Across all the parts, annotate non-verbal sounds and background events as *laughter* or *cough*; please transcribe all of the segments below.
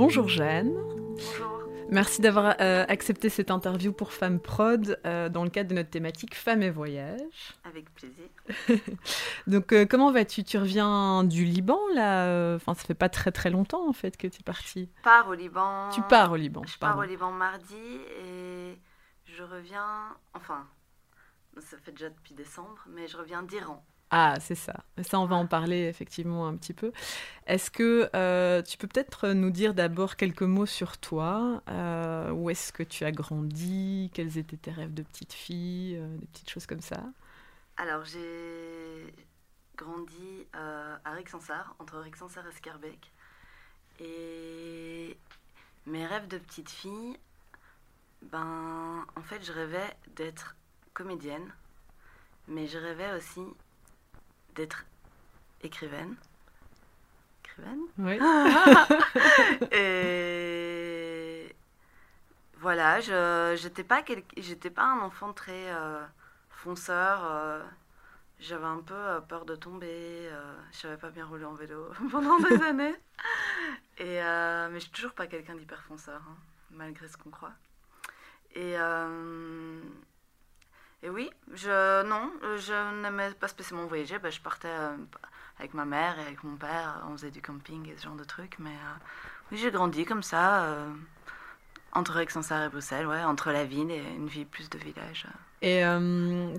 Bonjour Jeanne. Bonjour. Merci d'avoir euh, accepté cette interview pour Femme Prod euh, dans le cadre de notre thématique Femmes et Voyage. Avec plaisir. *laughs* Donc euh, comment vas-tu? Tu reviens du Liban là Enfin ça fait pas très très longtemps en fait que tu es partie. Je pars au Liban. Tu pars au Liban. Je pars au Liban mardi et je reviens. Enfin, ça fait déjà depuis décembre, mais je reviens d'Iran. Ah, c'est ça. Ça, on va en parler effectivement un petit peu. Est-ce que euh, tu peux peut-être nous dire d'abord quelques mots sur toi euh, Où est-ce que tu as grandi Quels étaient tes rêves de petite fille euh, Des petites choses comme ça? Alors, j'ai grandi à Rixensart, entre Rixensart et Skerbeck. Et mes rêves de petite fille, ben, en fait, je rêvais d'être comédienne, mais je rêvais aussi d'être écrivaine. Écrivaine Oui. *laughs* et voilà, je j'étais pas j'étais pas un enfant très euh, fonceur. Euh, j'avais un peu euh, peur de tomber. je savais pas bien rouler en vélo *laughs* pendant des *laughs* années. Et mais je suis toujours pas quelqu'un d'hyper fonceur, hein, malgré ce qu'on croit. Et et oui, je non, je n'aimais pas spécialement voyager. Ben, je partais euh, avec ma mère et avec mon père, on faisait du camping et ce genre de trucs. Mais euh, oui, j'ai grandi comme ça, euh, entre Aix-en-Sarre et Bruxelles, ouais, entre la ville et une vie plus de village. Et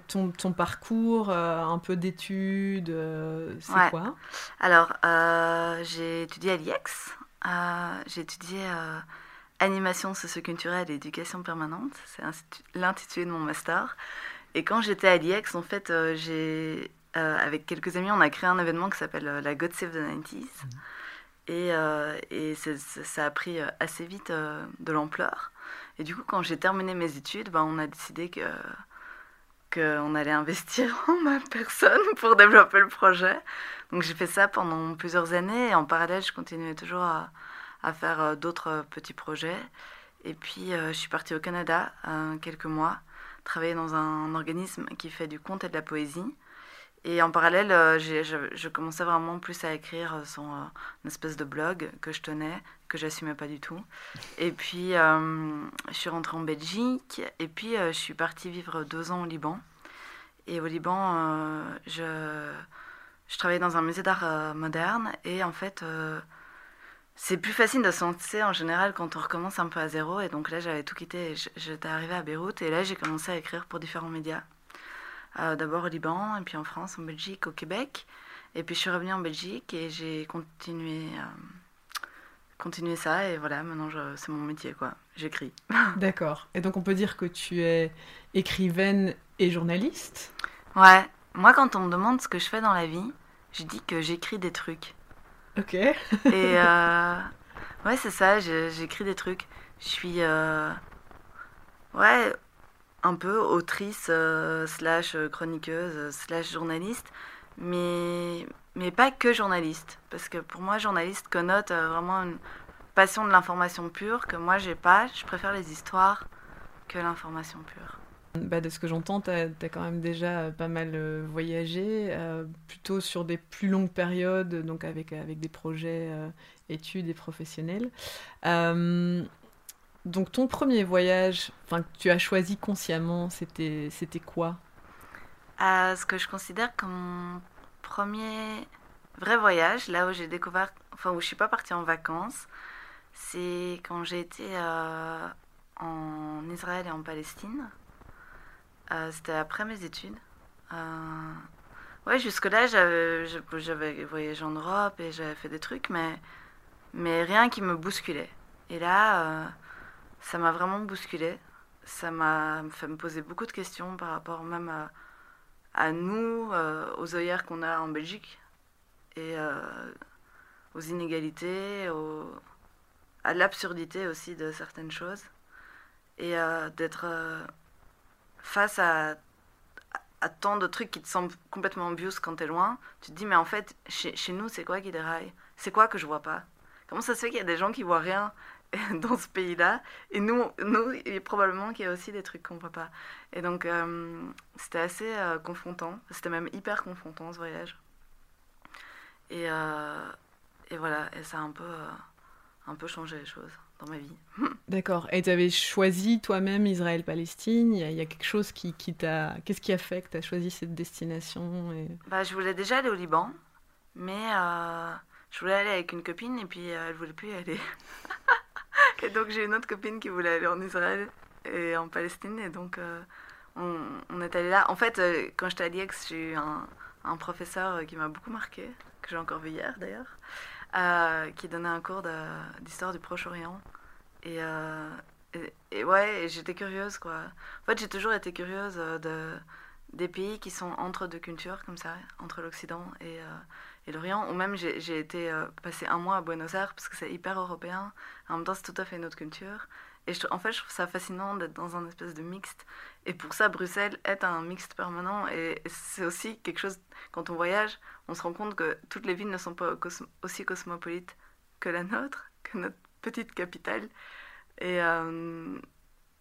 ton, ton, parcours, un peu d'études, c'est quoi? Alors, j'ai étudié à l'IEX. j'ai étudié animation socioculturelle et éducation permanente. C'est l'intitulé de mon master. Et quand j'étais à l'IEX, en fait, euh, j'ai, euh, avec quelques amis, on a créé un événement qui s'appelle euh, la God Save the 90s. Mmh. Et, et ça a pris assez vite de l'ampleur. Et du coup, quand j'ai terminé mes études, ben, on a décidé que qu'on allait investir *laughs* en ma personne pour développer le projet. Donc j'ai fait ça pendant plusieurs années et en parallèle, je continuais toujours à, à faire d'autres petits projets. Et puis, je suis partie au Canada quelques mois travailler dans un organisme qui fait du conte et de la poésie. Et en parallèle, euh, je, commençais vraiment plus à écrire euh, une espèce de blog que je tenais, que j'assumais pas du tout. Et puis, euh, je suis rentrée en Belgique, et puis je suis partie vivre deux ans au Liban. Et au Liban, je, je travaillais dans un musée d'art moderne, et en fait, c'est plus facile de se lancer en général quand on recommence un peu à zéro. Et donc là, j'avais tout quitté. J'étais arrivée à Beyrouth et là, j'ai commencé à écrire pour différents médias. Euh, d'abord au Liban, et puis en France, en Belgique, au Québec. Et puis je suis revenue en Belgique et j'ai continué, euh, continué ça. Et voilà, maintenant, c'est mon métier, quoi. J'écris. *laughs* D'accord. Et donc, on peut dire que tu es écrivaine et journaliste? Ouais. Moi, quand on me demande ce que je fais dans la vie, je dis que j'écris des trucs. Ok. et euh, *laughs* ouais, c'est ça, j'écris des trucs. Je suis. Euh, ouais, un peu autrice, euh, slash chroniqueuse, slash journaliste. Mais, mais pas que journaliste. Parce que pour moi, journaliste connote vraiment une passion de l'information pure que moi, j'ai pas. Je préfère les histoires que l'information pure. Bah, de ce que j'entends, tu as, quand même déjà euh, pas mal euh, voyagé, euh, plutôt sur des plus longues périodes, donc avec, avec des projets études et professionnels. donc ton premier voyage, que tu as choisi consciemment, c'était quoi? Ce que je considère comme mon premier vrai voyage, là où j'ai découvert, enfin où je suis pas partie en vacances, c'est quand j'ai été en Israël et en Palestine. Euh, c'était après mes études. Euh, ouais, jusque-là, j'avais voyagé en Europe et j'avais fait des trucs, mais, mais rien qui me bousculait. Et là, euh, ça m'a vraiment bousculé. Ça m'a fait me poser beaucoup de questions par rapport même à, à nous, aux œillères qu'on a en Belgique et aux inégalités, à l'absurdité aussi de certaines choses. Et d'être face à, tant de trucs qui te semblent complètement obvious quand t'es loin, tu te dis, mais en fait, chez, chez nous, c'est quoi qui déraille? C'est quoi que je vois pas? Comment ça se fait qu'il y a des gens qui voient rien *laughs* dans ce pays-là? Et nous, nous a probablement qu'il y a aussi des trucs qu'on voit pas. Et donc, euh, c'était assez euh, confrontant. C'était même hyper confrontant, ce voyage. Et, euh, et voilà, et ça a un peu, un peu changé les choses dans ma vie. D'accord. Et tu avais choisi toi-même Israël-Palestine? Il, y, a quelque chose qui, qui t'a... Qu'est-ce qui a fait que tu as choisi cette destination et... bah, Je voulais déjà aller au Liban, mais euh, je voulais aller avec une copine et puis euh, elle voulait plus y aller. *laughs* et donc j'ai une autre copine qui voulait aller en Israël et en Palestine et donc euh, on, on, est allé là. En fait, quand j'étais à l'IEX, j'ai eu un, un professeur qui m'a beaucoup marqué, que j'ai encore vu hier d'ailleurs. Euh, qui donnait un cours d'histoire du Proche-Orient. Euh, et, et, ouais, j'étais curieuse, quoi. En fait, j'ai toujours été curieuse euh, de, des pays qui sont entre deux cultures, comme ça, entre l'Occident et, et l'Orient. Ou même, j'ai été passer un mois à Buenos Aires, parce que c'est hyper européen. En même temps, c'est tout à fait une autre culture. Et en fait, je trouve ça fascinant d'être dans un espèce de mixte. Et pour ça, Bruxelles est un mixte permanent. Et c'est aussi quelque chose, quand on voyage, on se rend compte que toutes les villes ne sont pas aussi cosmopolites que la nôtre, que notre petite capitale. Et, euh,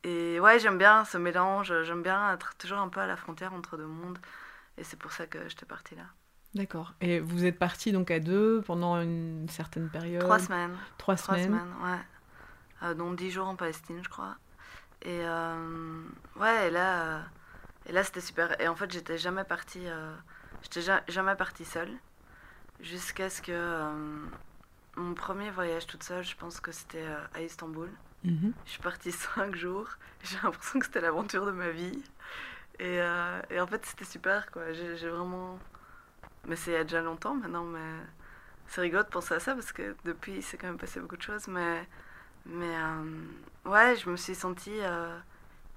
et ouais, j'aime bien ce mélange. J'aime bien être toujours un peu à la frontière entre deux mondes. Et c'est pour ça que j'étais partie là. D'accord. Et vous êtes partie donc à deux pendant une certaine période? Trois semaines. Trois semaines. Trois semaines, ouais. Euh, dont 10 jours en Palestine, je crois. Et euh, ouais, et là, euh, et là c'était super. Et en fait, j'étais jamais partie, j'étais jamais partie seule, jusqu'à ce que mon premier voyage toute seule, je pense que c'était à Istanbul. Mhm. Je suis partie *laughs* 5 jours. J'ai l'impression que c'était l'aventure de ma vie. Et, et en fait, c'était super, quoi. J'ai vraiment. Mais c'est il y a déjà longtemps maintenant, mais c'est rigolo de penser à ça parce que depuis, c'est quand même passé beaucoup de choses. Mais mais euh, ouais, je me suis sentie euh,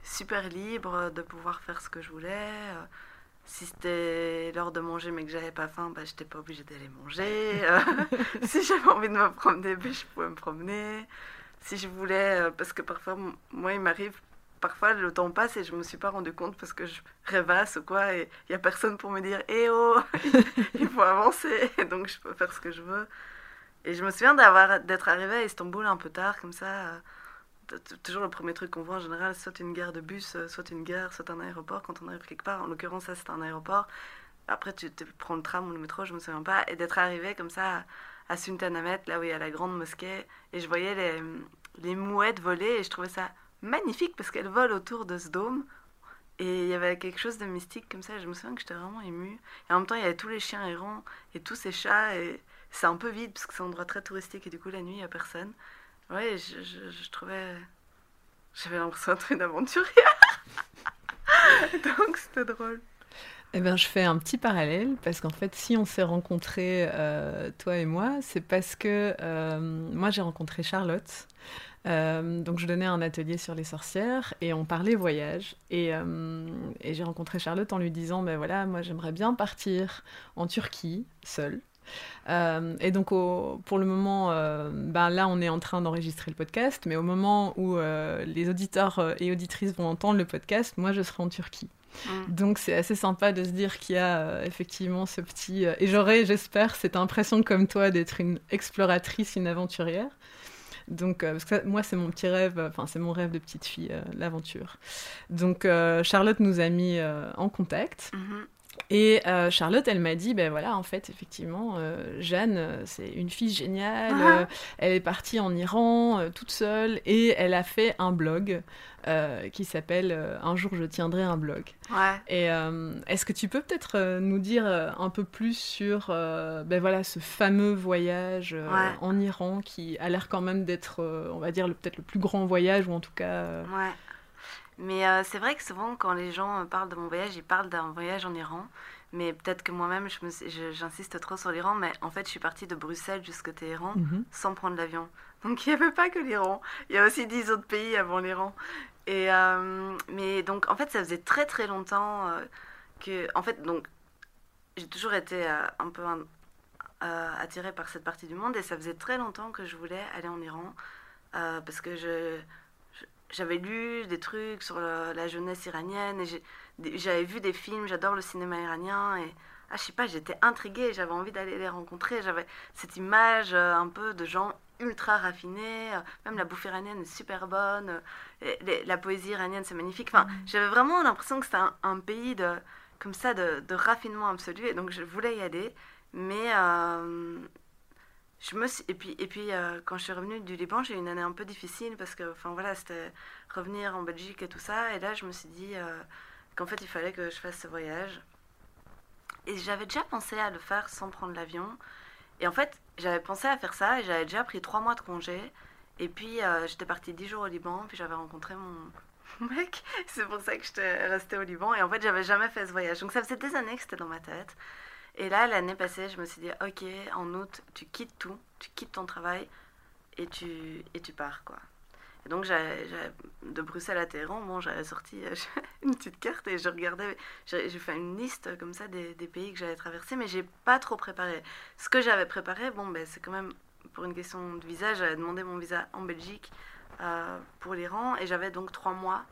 super libre de pouvoir faire ce que je voulais. Euh, si c'était l'heure de manger mais que j'avais pas faim, bah, j'étais pas obligée d'aller manger. *laughs* si j'avais envie de me promener, bah, je pouvais me promener. Si je voulais, parce que parfois, moi, il m'arrive, parfois le temps passe et je me suis pas rendu compte parce que je rêvasse ou quoi, et il y a personne pour me dire Eh oh, *laughs* il faut avancer, donc je peux faire ce que je veux. Et je me souviens d'avoir d'être arrivée à Istanbul un peu tard, comme ça. Euh, toujours le premier truc qu'on voit en général, soit une gare de bus, euh, soit une gare, soit un aéroport. Quand on arrive quelque part, en l'occurrence, ça c'était un aéroport. Après, tu te prends le tram ou le métro, je me souviens pas. Et d'être arrivée comme ça à Sultanahmet, là où il y a la grande mosquée. Et je voyais les, les mouettes voler et je trouvais ça magnifique parce qu'elles volent autour de ce dôme. Et il y avait quelque chose de mystique comme ça. Je me souviens que j'étais vraiment émue. Et en même temps, il y avait tous les chiens errants et tous ces chats. Et, c'est un peu vide parce que c'est un endroit très touristique et du coup la nuit il n'y a personne. Ouais, je, trouvais. J'avais l'impression d'être une aventurière. *laughs* Donc c'était drôle. Eh bien, je fais un petit parallèle parce qu'en fait, si on s'est rencontrés, euh, toi et moi, c'est parce que euh, moi j'ai rencontré Charlotte. Euh, donc je donnais un atelier sur les sorcières et on parlait voyage. Et j'ai rencontré Charlotte en lui disant, ben voilà, moi j'aimerais bien partir en Turquie seule. Euh, et donc, pour le moment, euh, ben là, on est en train d'enregistrer le podcast, mais au moment où euh, les auditeurs et auditrices vont entendre le podcast, moi, je serai en Turquie. Mm. Donc, c'est assez sympa de se dire qu'il y a effectivement ce petit. et j'aurai, j'espère, cette impression comme toi d'être une exploratrice, une aventurière. Donc, parce que moi, c'est mon petit rêve, enfin, c'est mon rêve de petite fille, l'aventure. Donc, Charlotte nous a mis en contact. Mm-hmm. Et euh, Charlotte, elle m'a dit, ben voilà, en fait, effectivement, euh, Jeanne, euh, c'est une fille géniale. Ah. elle est partie en Iran toute seule et elle a fait un blog qui s'appelle Un jour je tiendrai un blog. Ouais. Et est-ce que tu peux peut-être nous dire un peu plus sur, ben voilà, ce fameux voyage en Iran qui a l'air quand même d'être, on va dire, peut-être le plus grand voyage ou en tout cas. Ouais. Mais euh, c'est vrai que souvent, quand les gens euh, parlent de mon voyage, ils parlent d'un voyage en Iran. Mais peut-être que moi-même, j'insiste trop sur l'Iran. Mais en fait, je suis partie de Bruxelles jusqu'à Téhéran mhm. sans prendre l'avion. Donc, il n'y avait pas que l'Iran. Il y a aussi dix autres pays avant l'Iran. Et euh, mais donc, en fait, ça faisait très très longtemps que. En fait, donc, j'ai toujours été un peu attirée par cette partie du monde. Et ça faisait très longtemps que je voulais aller en Iran. parce que je j'avais lu des trucs sur la, jeunesse iranienne et j'avais vu des films, j'adore le cinéma iranien et ah, je sais pas, j'étais intriguée, j'avais envie d'aller les rencontrer, j'avais cette image euh, un peu de gens ultra raffinés, euh, même la bouffe iranienne est super bonne, euh, la poésie iranienne c'est magnifique, enfin mm. j'avais vraiment l'impression que c'était un, pays de, comme ça de, raffinement absolu et donc je voulais y aller, mais et puis euh, quand je suis revenue du Liban, j'ai eu une année un peu difficile parce que, enfin voilà, c'était revenir en Belgique et tout ça. Et là, je me suis dit euh, qu'en fait, il fallait que je fasse ce voyage. Et j'avais déjà pensé à le faire sans prendre l'avion. Et en fait, j'avais pensé à faire ça et j'avais déjà pris trois mois de congé. Et puis, euh, j'étais partie dix jours au Liban, puis j'avais rencontré mon *laughs* mec. C'est pour ça que j'étais restée au Liban. Et en fait, j'avais jamais fait ce voyage. Donc, ça faisait des années que c'était dans ma tête. Et là, l'année passée, je me suis dit, ok, en août, tu quittes tout, tu quittes ton travail et tu, et tu pars, quoi. Et donc, j'avais- j'avais- de Bruxelles à Téhéran, bon, j'avais sorti euh, *laughs* une petite carte et je regardais, j'ai fait une liste comme ça des, pays que j'allais traverser, mais j'ai pas trop préparé. Ce que j'avais préparé, bon, ben, c'est quand même pour une question de visa, j'avais demandé mon visa en Belgique euh, pour l'Iran et j'avais donc trois mois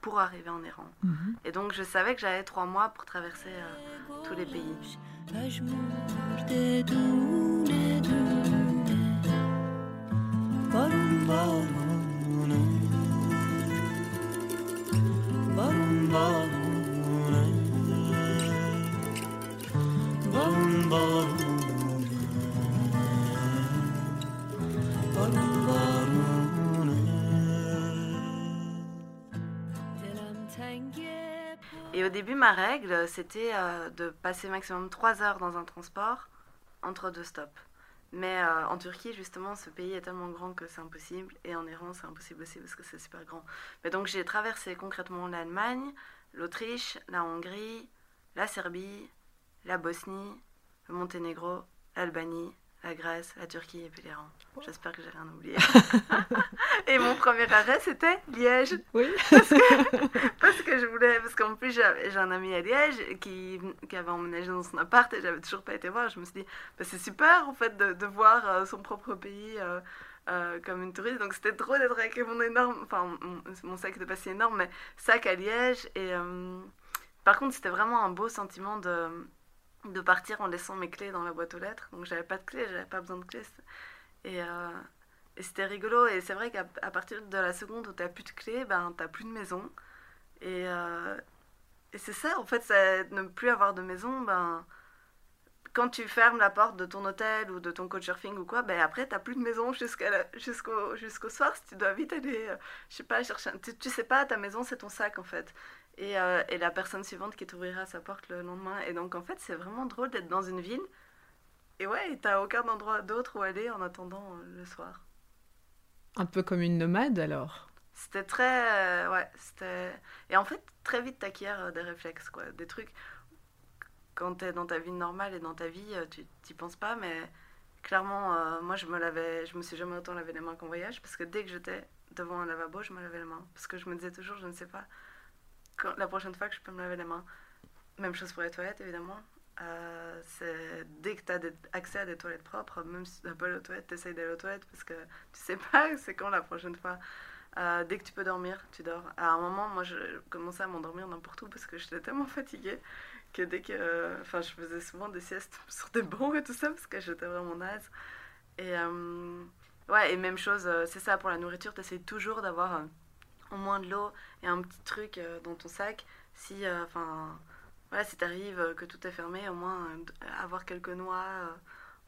pour arriver en Iran. Mhm. Et donc, je savais que j'avais trois mois pour traverser euh, tous les pays. Et au début, ma règle, c'était euh, de passer maximum 3 heures dans un transport entre deux stops. Mais euh, en Turquie, justement, ce pays est tellement grand que c'est impossible. Et en Iran, c'est impossible aussi parce que c'est super grand. Mais donc, j'ai traversé concrètement l'Allemagne, l'Autriche, la Hongrie, la Serbie, la Bosnie, le Monténégro, l'Albanie, la Grèce, la Turquie et puis l'Iran. J'espère que j'ai rien oublié. *laughs* et mon premier arrêt, c'était Liège. Oui. Parce que *laughs* je voulais, parce qu'en plus j'ai un ami à Liège qui, qui avait emménagé dans son appart et j'avais toujours pas été voir. Je me suis dit, bah, c'est super en fait de, de voir euh, son propre pays euh, euh, comme une touriste. Donc c'était trop d'être avec mon énorme, enfin mon, mon sac n'était pas si énorme, mais sac à Liège. Et euh, par contre, c'était vraiment un beau sentiment de, de partir en laissant mes clés dans la boîte aux lettres. Donc j'avais pas de clés, j'avais pas besoin de clés. Et, euh, et c'était rigolo. Et c'est vrai qu'à partir de la seconde où t'as plus de clés, ben t'as plus de maison. Et, euh, et c'est ça, en fait, c'est ne plus avoir de maison, ben, quand tu fermes la porte de ton hôtel ou de ton couchsurfing ou quoi, ben après, t'as plus de maison jusqu'au soir. Si tu dois vite aller, euh, je sais pas, chercher. un- Tu, tu sais pas, ta maison, c'est ton sac, en fait. Et, euh, et la personne suivante qui t'ouvrira sa porte le lendemain. Et donc, en fait, c'est vraiment drôle d'être dans une ville. Et ouais, t'as aucun endroit d'autre où aller en attendant euh, le soir. Un peu comme une nomade alors? C'était très. euh, ouais, c'était. Et en fait, très vite, t'acquiers des réflexes, quoi. Des trucs. Quand t'es dans ta vie normale et dans ta vie, tu t'y penses pas, mais clairement, euh, moi, je me lavais. Je me suis jamais autant lavé les mains qu'en voyage, parce que dès que j'étais devant un lavabo, je me lavais les mains. Parce que je me disais toujours, je ne sais pas la prochaine fois que je peux me laver les mains. Même chose pour les toilettes, évidemment. Euh, c'est dès que tu as accès à des toilettes propres, même si tu n'as pas les toilettes, tu essayes d'aller aux toilettes parce que tu sais pas *laughs* c'est quand la prochaine fois. Euh, dès que tu peux dormir, tu dors. À un moment, moi, je commençais à m'endormir n'importe où parce que j'étais tellement fatiguée que dès que. Enfin, je faisais souvent des siestes *laughs* sur des bancs et tout ça parce que j'étais vraiment naze. Et. euh, ouais, et même chose, c'est ça pour la nourriture, tu essayes toujours d'avoir au moins de l'eau et un petit truc euh, dans ton sac. Si. euh, Enfin. voilà, si t'arrives euh, que tout est fermé, au moins avoir quelques noix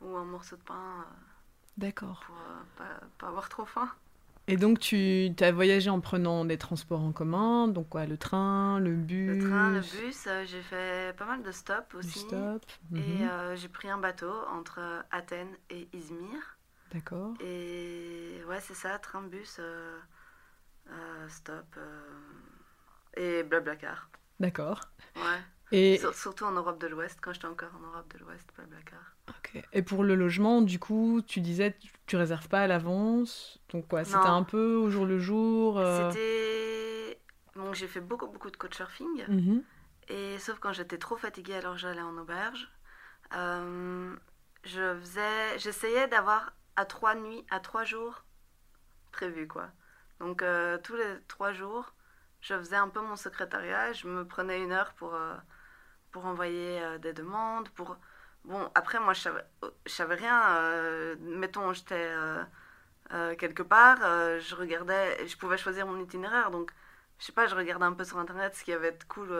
ou un morceau de pain D'accord. pour pas, pas avoir trop faim. Et donc tu as voyagé en prenant des transports en commun, donc quoi, le train, le bus, Le train, le bus, euh, j'ai fait pas mal de stops aussi. stop. Et Mhm. euh, j'ai pris un bateau entre Athènes et Izmir. D'accord. Et ouais, c'est ça, train, bus, euh, euh, stop euh, et blablacar. D'accord. Ouais. Et, Sur- surtout en Europe de l'Ouest, quand j'étais encore en Europe de l'Ouest, blablacar. ok. Et pour le logement, du coup, tu disais tu, tu réserves pas à l'avance, donc quoi, c'était un peu au jour le jour. euh, C'était. Donc j'ai fait beaucoup, beaucoup de couchsurfing. mhm. Et sauf quand j'étais trop fatiguée, alors j'allais en auberge. Euh, je faisais, j'essayais d'avoir à trois nuits, à trois jours prévus quoi. Donc euh, tous les trois jours, je faisais un peu mon secrétariat. Je me prenais une heure pour euh, pour envoyer euh, des demandes. Pour bon après moi je savais, savais rien. mettons j'étais quelque part, je regardais, je pouvais choisir mon itinéraire donc je sais pas, je regardais un peu sur internet ce qui avait de cool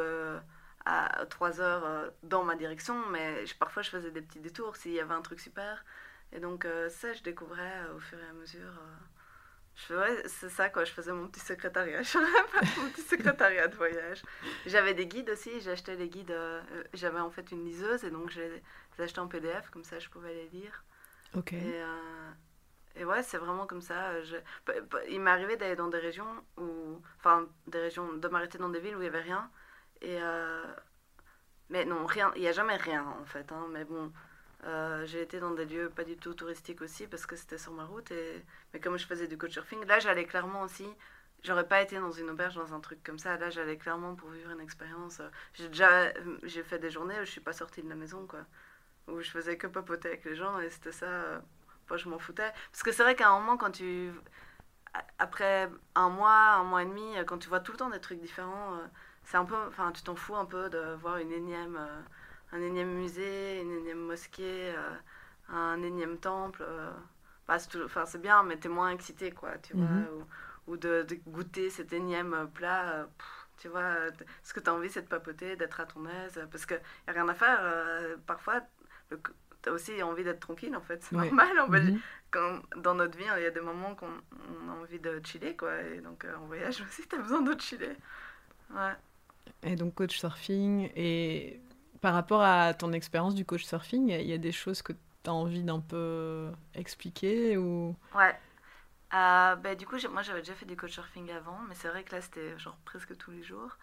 à 3 heures dans ma direction, mais parfois je faisais des petits détours s'il y avait un truc super. Et donc, ça, je découvrais au fur et à mesure. Je ouais, c'est ça, quoi. Je faisais mon petit secrétariat. *laughs* Je mon petit secrétariat de voyage. J'avais des guides aussi. J'achetais les guides. euh, euh, J'avais en fait une liseuse et donc je les achetais en PDF. Comme ça, je pouvais les lire. Ok. Et, euh, et ouais, c'est vraiment comme ça. je- Il m'est arrivé d'aller dans des régions où. Enfin, des régions. de m'arrêter dans des villes où il n'y avait rien. Et. euh, mais non, rien. Il n'y a jamais rien en fait. hein, mais bon. Euh, j'ai été dans des lieux pas du tout touristiques aussi parce que c'était sur ma route. Et... Mais comme je faisais du couchsurfing, là j'allais clairement aussi. J'aurais pas été dans une auberge, dans un truc comme ça. Là j'allais clairement pour vivre une expérience. euh, J'ai déjà j'ai fait des journées où je suis pas sortie de la maison quoi. Où je faisais que papoter avec les gens et c'était ça. euh, moi, je m'en foutais. Parce que c'est vrai qu'à un moment, quand tu. Après un mois, un mois et demi, euh, quand tu vois tout le temps des trucs différents, euh, c'est un peu. Enfin, tu t'en fous un peu de voir une énième, euh, un énième musée, une énième mosquée, euh, un énième temple. euh, bah, enfin, c'est bien, mais t'es moins excité, quoi, tu vois. Mhm. Ou, ou de, de goûter cet énième euh, plat. pff, tu vois, ce que tu as envie, c'est de papoter, d'être à ton aise. Parce qu'il n'y a rien à faire. euh, parfois, tu as aussi envie d'être tranquille, en fait. C'est Ouais. normal. En. Mhm. Quand, dans notre vie, il y a des moments qu'on on a envie de chiller, quoi. Et donc, euh, en voyage *laughs* aussi, tu as besoin de chiller. Ouais. Et donc coach surfing. Et par rapport à ton expérience du coach surfing, il y a des choses que tu as envie d'un peu expliquer ou... Ouais. Euh, bah, du coup, moi, j'avais déjà fait du couchsurfing avant, mais c'est vrai que là, c'était genre presque tous les jours.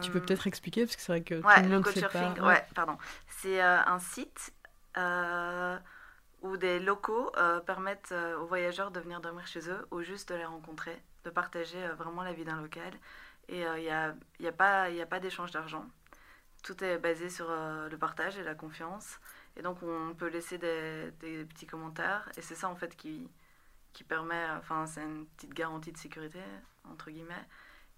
Tu peux Euh, peut-être expliquer parce que c'est vrai que Ouais, tout le le monde sait couchsurfing, pas. ouais, pardon. C'est euh, un site euh, où des locaux euh, permettent euh, aux voyageurs de venir dormir chez eux ou juste de les rencontrer, de partager euh, vraiment la vie d'un local. Et il n'y a, y a pas, y a pas d'échange d'argent. Tout est basé sur euh, le partage et la confiance. Et donc, on peut laisser des, petits commentaires. Et c'est ça, en fait, qui, qui permet. Enfin, c'est une petite garantie de sécurité, entre guillemets.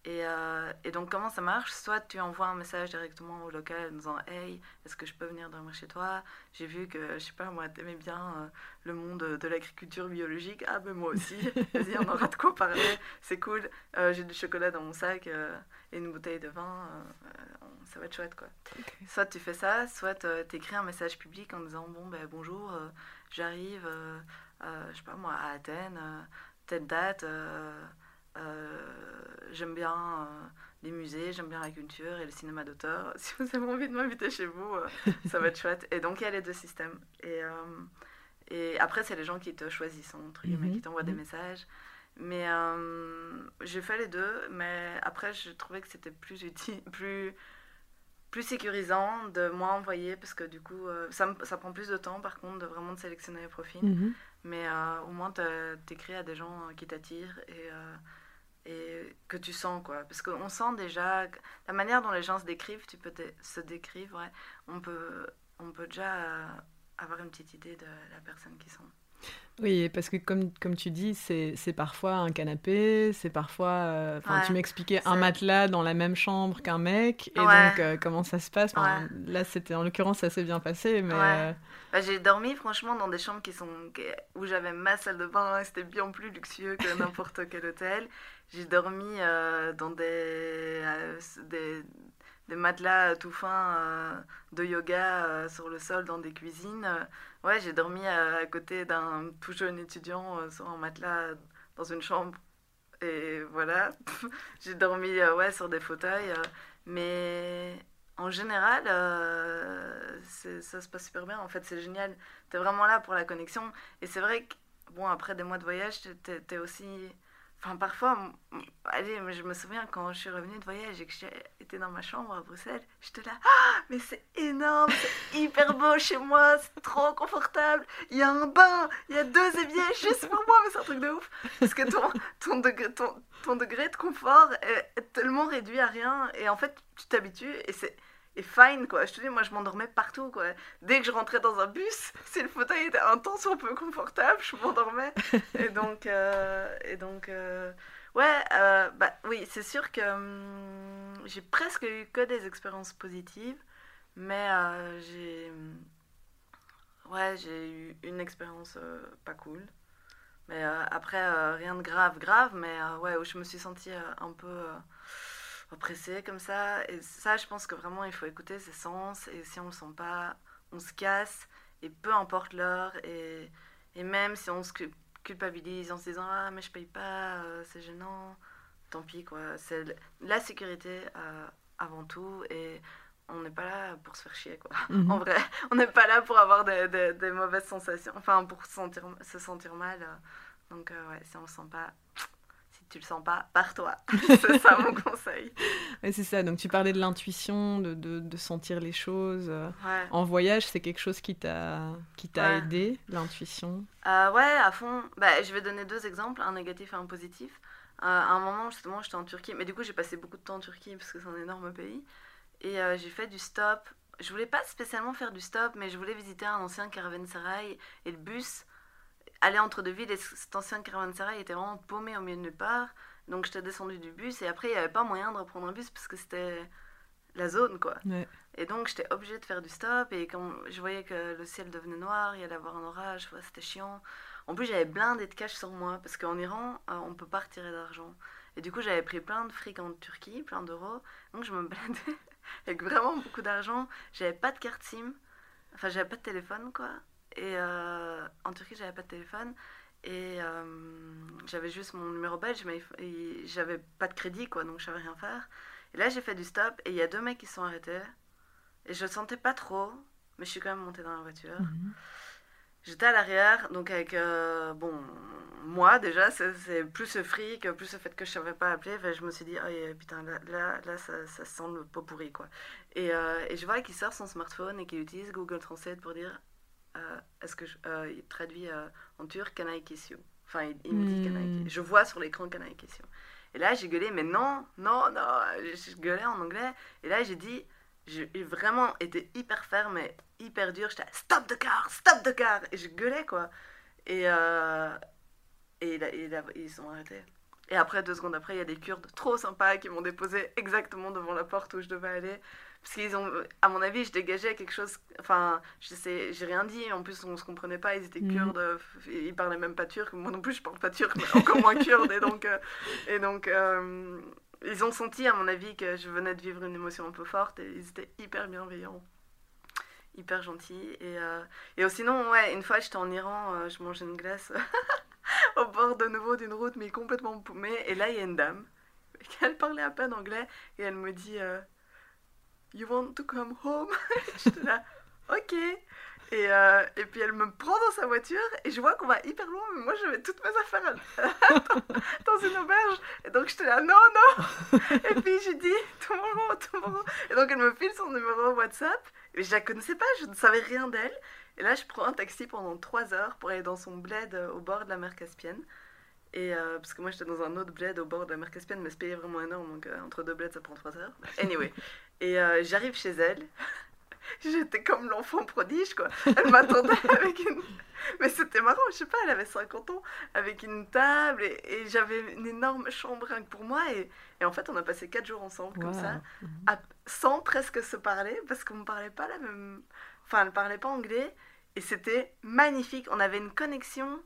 Et, euh, et donc, comment ça marche? Soit tu envoies un message directement au local en disant Hey, est-ce que je peux venir dormir chez toi? J'ai vu que, je sais pas, moi, t'aimais bien euh, le monde de l'agriculture biologique. Ah, ben moi aussi. *laughs* Vas-y, on aura de quoi parler. C'est cool. Euh, J'ai du chocolat dans mon sac et une bouteille de vin. ça va être chouette, quoi. Soit tu fais ça, soit tu écris un message public en disant Bon, ben bonjour, j'arrive, je sais pas moi, à Athènes, telle date. Euh, j'aime bien euh, les musées, j'aime bien la culture et le cinéma d'auteur. *laughs* Si vous avez envie de m'inviter chez vous, euh, ça va être chouette. Et donc, il y a les deux systèmes. Et, et après, c'est les gens qui te choisissent, entre guillemets, Mhm, qui t'envoient des mhm. messages. Mais euh, j'ai fait les deux, mais après, je trouvais que c'était plus utile, *laughs* plus, plus sécurisant de moi envoyer, parce que du coup, euh, ça, me- ça prend plus de temps, par contre, de vraiment de sélectionner les profils. Mhm. Mais euh, au moins, t'écris à des gens qui t'attirent et, et que tu sens, quoi. Parce qu'on sent déjà, la manière dont les gens se décrivent, tu peux se décrire, ouais, on peut, on peut déjà euh, avoir une petite idée de la personne qui sont. Oui, parce que comme, comme tu dis, c'est parfois un canapé, c'est parfois... euh, Enfin, Ouais, tu m'expliquais un matelas dans la même chambre qu'un mec, et Ouais. donc euh, comment ça se passe? Enfin, Là, c'était en l'occurrence, ça s'est bien passé, mais... Euh, Bah, j'ai dormi franchement dans des chambres qui sont où j'avais ma salle de bain c'était bien plus luxueux que n'importe quel hôtel. J'ai dormi euh, dans des, des des matelas tout fins euh, de yoga euh, sur le sol dans des cuisines. Euh, ouais, j'ai dormi euh, à côté d'un tout jeune étudiant euh, sur un matelas dans une chambre et voilà. *laughs* j'ai dormi euh, ouais sur des fauteuils euh, mais en général, euh, ça se passe super bien. En fait, c'est génial. T'es vraiment là pour la connexion. Et c'est vrai que, bon, après des mois de voyage, t'es t'es aussi. Enfin, parfois, allez, mais je me souviens quand je suis revenue de voyage et que j'étais dans ma chambre à Bruxelles, j'étais là, ah, mais c'est énorme, c'est *laughs* hyper beau chez moi, c'est trop confortable. Il y a un bain, il y a deux éviers juste pour moi, mais c'est un truc de ouf. Parce que ton, ton, degré, ton, ton degré de confort est tellement réduit à rien. Et en fait, tu t'habitues et c'est et fine quoi. Je te dis, moi je m'endormais partout quoi. Dès que je rentrais dans un bus, *laughs* si le fauteuil était un temps soit peu confortable, je m'endormais. *laughs* et donc, euh, et donc euh, ouais, euh, bah oui, c'est sûr que hum, j'ai presque eu que des expériences positives, mais j'ai. Ouais, j'ai eu une expérience pas cool. Mais après, rien de grave, grave, mais ouais, où je me suis sentie un peu oppressée comme ça. Et ça, je pense que vraiment, il faut écouter ses sens. Et si on le sent pas, on se casse. et peu importe l'heure. Et, et même si on se cu- culpabilise en se disant Ah, mais je paye pas, euh, c'est gênant, tant pis quoi. C'est la sécurité euh, avant tout. Et on n'est pas là pour se faire chier quoi. *laughs* Mhm. En vrai, on n'est pas là pour avoir des, des- des mauvaises sensations, enfin pour se sentir, se sentir mal. Donc euh, ouais, si on le sent pas, tu le sens pas, pars-toi. *laughs* *laughs* c'est ça mon conseil. Ouais, c'est ça. Donc tu parlais de l'intuition, de, de, de sentir les choses. euh. Ouais. En voyage, c'est quelque chose qui t'a qui t'a Ouais. aidé, l'intuition? Euh, ouais, à fond. Bah, je vais donner deux exemples, un négatif et un positif. Euh, à un moment, justement, j'étais en Turquie, mais du coup, j'ai passé beaucoup de temps en Turquie parce que c'est un énorme pays. Et euh, j'ai fait du stop. Je voulais pas spécialement faire du stop, mais je voulais visiter un ancien caravansérail et le bus allait entre deux villes et cet ancien caravansérail était vraiment paumé au milieu de nulle part. Donc j'étais descendue du bus et après, il n'y avait pas moyen de reprendre un bus parce que c'était la zone, quoi. Ouais. Et donc, j'étais obligée de faire du stop. Et quand je voyais que le ciel devenait noir, il y allait avoir un orage, ouais, c'était chiant. En plus, j'avais blindé de cash sur moi, parce qu'en Iran, euh, on peut pas retirer d'argent. Et du coup, j'avais pris plein de fric en Turquie, plein d'euros. Donc, je me baladais *laughs* avec vraiment beaucoup d'argent. J'avais pas de carte SIM. Enfin, j'avais pas de téléphone, quoi. Et euh, en Turquie, j'avais pas de téléphone. Et euh, j'avais juste mon numéro belge, mais j'avais pas de crédit, quoi. Donc, je savais rien faire. Et là, j'ai fait du stop. Et il y a deux mecs qui sont arrêtés. Et je le sentais pas trop, mais je suis quand même montée dans la voiture. Mhm. J'étais à l'arrière, donc avec, euh, bon, moi déjà, c'est plus le fric, plus le fait que je savais pas appeler, je me suis dit, oh putain, là, là, là, ça, ça sent le pot pourri, quoi. Et, euh, et je vois qu'il sort son smartphone et qu'il utilise Google Translate pour dire, est-ce que je, euh, il traduit euh, en turc, can I kiss you Enfin, il, il me dit, can I Hmm. kiss Je vois sur l'écran, can I kiss you Et là, j'ai gueulé, mais non, non, non, je gueulais en anglais. Et là, j'ai dit, j'ai vraiment été hyper ferme et hyper dur. J'étais stop the car, stop the car. Et je gueulais quoi. Et, euh, et, ils sont arrêtés. Et après, deux secondes après, il y a des Kurdes trop sympas qui m'ont déposé exactement devant la porte où je devais aller. Parce qu'ils ont, à mon avis, je dégageais quelque chose. Enfin, je sais, j'ai rien dit. En plus, on se comprenait pas. Ils étaient Mhm. kurdes. euh, Ils parlaient même pas turc. Moi non plus, je parle pas turc, mais encore moins kurde. Et donc, euh, et donc euh, ils ont senti, à mon avis, que je venais de vivre une émotion un peu forte. Et ils étaient hyper bienveillants. Hyper gentils. Et, euh, et sinon, ouais, une fois, j'étais en Iran. je mangeais une glace *laughs* au bord de nouveau d'une route, mais complètement paumée. Et là, il y a une dame. *laughs* Elle parlait à peine anglais. Et elle me dit. You want to come home? *laughs* J'étais là, ok. Et, euh, et puis elle me prend dans sa voiture et je vois qu'on va hyper loin, mais moi j'avais toutes mes affaires à- *laughs* dans une auberge. Et donc j'étais là, non, non. *laughs* Et puis j'ai dit, tomorrow, tomorrow. Et donc elle me file son numéro WhatsApp. Et je la connaissais pas, je ne savais rien d'elle. Et là je prends un taxi pendant trois heures pour aller dans son bled euh, au bord de la mer Caspienne. Et euh, parce que moi j'étais dans un autre bled au bord de la mer Caspienne, mais ce pays est vraiment énorme, donc euh, entre deux bleds ça prend trois heures. Anyway. Et euh, j'arrive chez elle. *laughs* J'étais comme l'enfant prodige, quoi. Elle m'attendait *laughs* avec une. Mais c'était marrant, je sais pas, elle avait 50 ans, avec une table, et, et j'avais une énorme chambre rien que pour moi. Et, et en fait, on a passé 4 jours ensemble, comme ça, à- sans presque se parler, parce qu'on ne parlait pas la même. Enfin, elle ne parlait pas anglais, et c'était magnifique. On avait une connexion.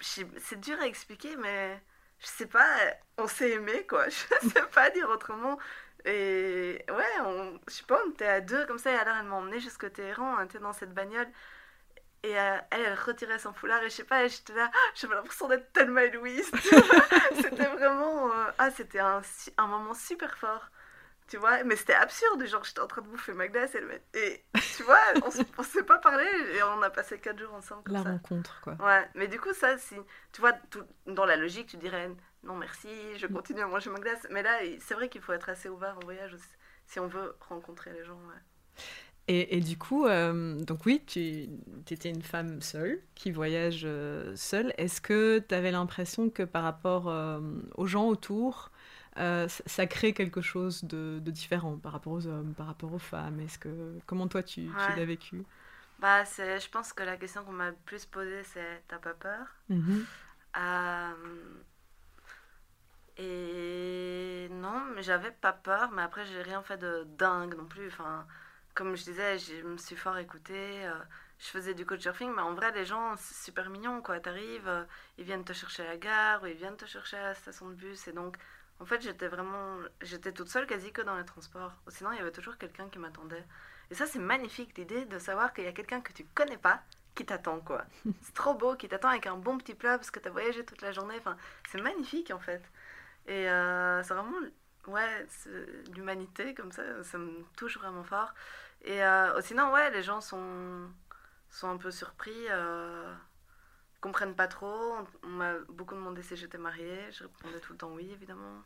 C'est dur à expliquer, mais je sais pas, on s'est aimé, quoi. *laughs* Je sais pas dire autrement. Et ouais, on, je sais pas, on était à deux comme ça, et alors elle m'a emmené jusqu'au Téhéran, on était dans cette bagnole. Et euh, elle, elle retirait son foulard, et je sais pas, j'étais là, *gasps* j'avais l'impression d'être tellement Louise. *laughs* c'était vraiment. euh, ah, c'était un, moment super fort. Tu vois, mais c'était absurde, genre j'étais en train de bouffer ma glace et, elle et tu vois, on on s'est pas parlé et on a passé 4 jours ensemble comme La ça. rencontre, quoi. Ouais, mais du coup, ça, si tu vois, tout- dans la logique, tu dirais non, merci, je continue à manger ma glace. Mais là, c'est vrai qu'il faut être assez ouvert en voyage si on veut rencontrer les gens. ouais. Et, et du coup, euh, donc oui, tu étais une femme seule qui voyage euh, seule. Est-ce que tu avais l'impression que par rapport euh, aux gens autour, ça, crée quelque chose de, de différent par rapport aux hommes, par rapport aux femmes? Est-ce que comment toi tu, l'as vécu? Bah, c'est, je pense que la question qu'on m'a le plus posée, c'est t'as pas peur? Mhm. Euh, Et non, mais j'avais pas peur, mais après, j'ai rien fait de dingue non plus. Enfin, comme je disais, je me suis fort écoutée. euh, je faisais du couchsurfing, mais en vrai, les gens, c'est super mignon, quoi. T'arrives, euh, ils viennent te chercher à la gare, ou ils viennent te chercher à la station de bus. Et donc, en fait, j'étais vraiment. J'étais toute seule quasi que dans les transports. Sinon, il y avait toujours quelqu'un qui m'attendait. Et ça, c'est magnifique, l'idée de savoir qu'il y a quelqu'un que tu connais pas qui t'attend, quoi. *laughs* c'est trop beau, qui t'attend avec un bon petit plat parce que tu as voyagé toute la journée. Enfin, c'est magnifique, en fait. Et euh, c'est vraiment, ouais, l'humanité, comme ça, ça me touche vraiment fort. Et euh, sinon, ouais, les gens sont, sont un peu surpris, euh, comprennent pas trop. On, m'a beaucoup demandé si j'étais mariée. Je répondais tout le temps oui, évidemment.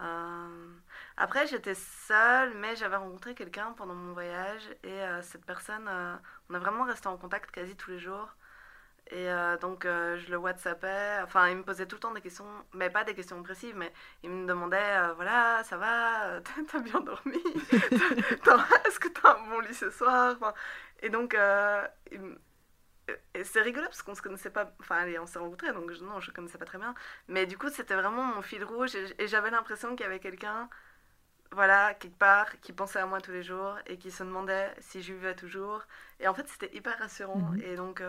Euh, après, j'étais seule, mais j'avais rencontré quelqu'un pendant mon voyage et cette personne, on a vraiment resté en contact quasi tous les jours. Et euh, donc, euh, je le WhatsAppais. Enfin, il me posait tout le temps des questions, mais pas des questions précises, mais il me demandait euh, voilà, ça va T'as bien dormi *laughs* Est-ce que t'as un bon lit ce soir Enfin, Et donc, c'est rigolo parce qu'on se connaissait pas. Enfin, allez, on s'est rencontrés, donc je- non, je connaissais pas très bien. Mais du coup, c'était vraiment mon fil rouge et, et j'avais l'impression qu'il y avait quelqu'un, voilà, quelque part, qui pensait à moi tous les jours et qui se demandait si je vivais toujours. Et en fait, c'était hyper rassurant. Mhm. Et donc,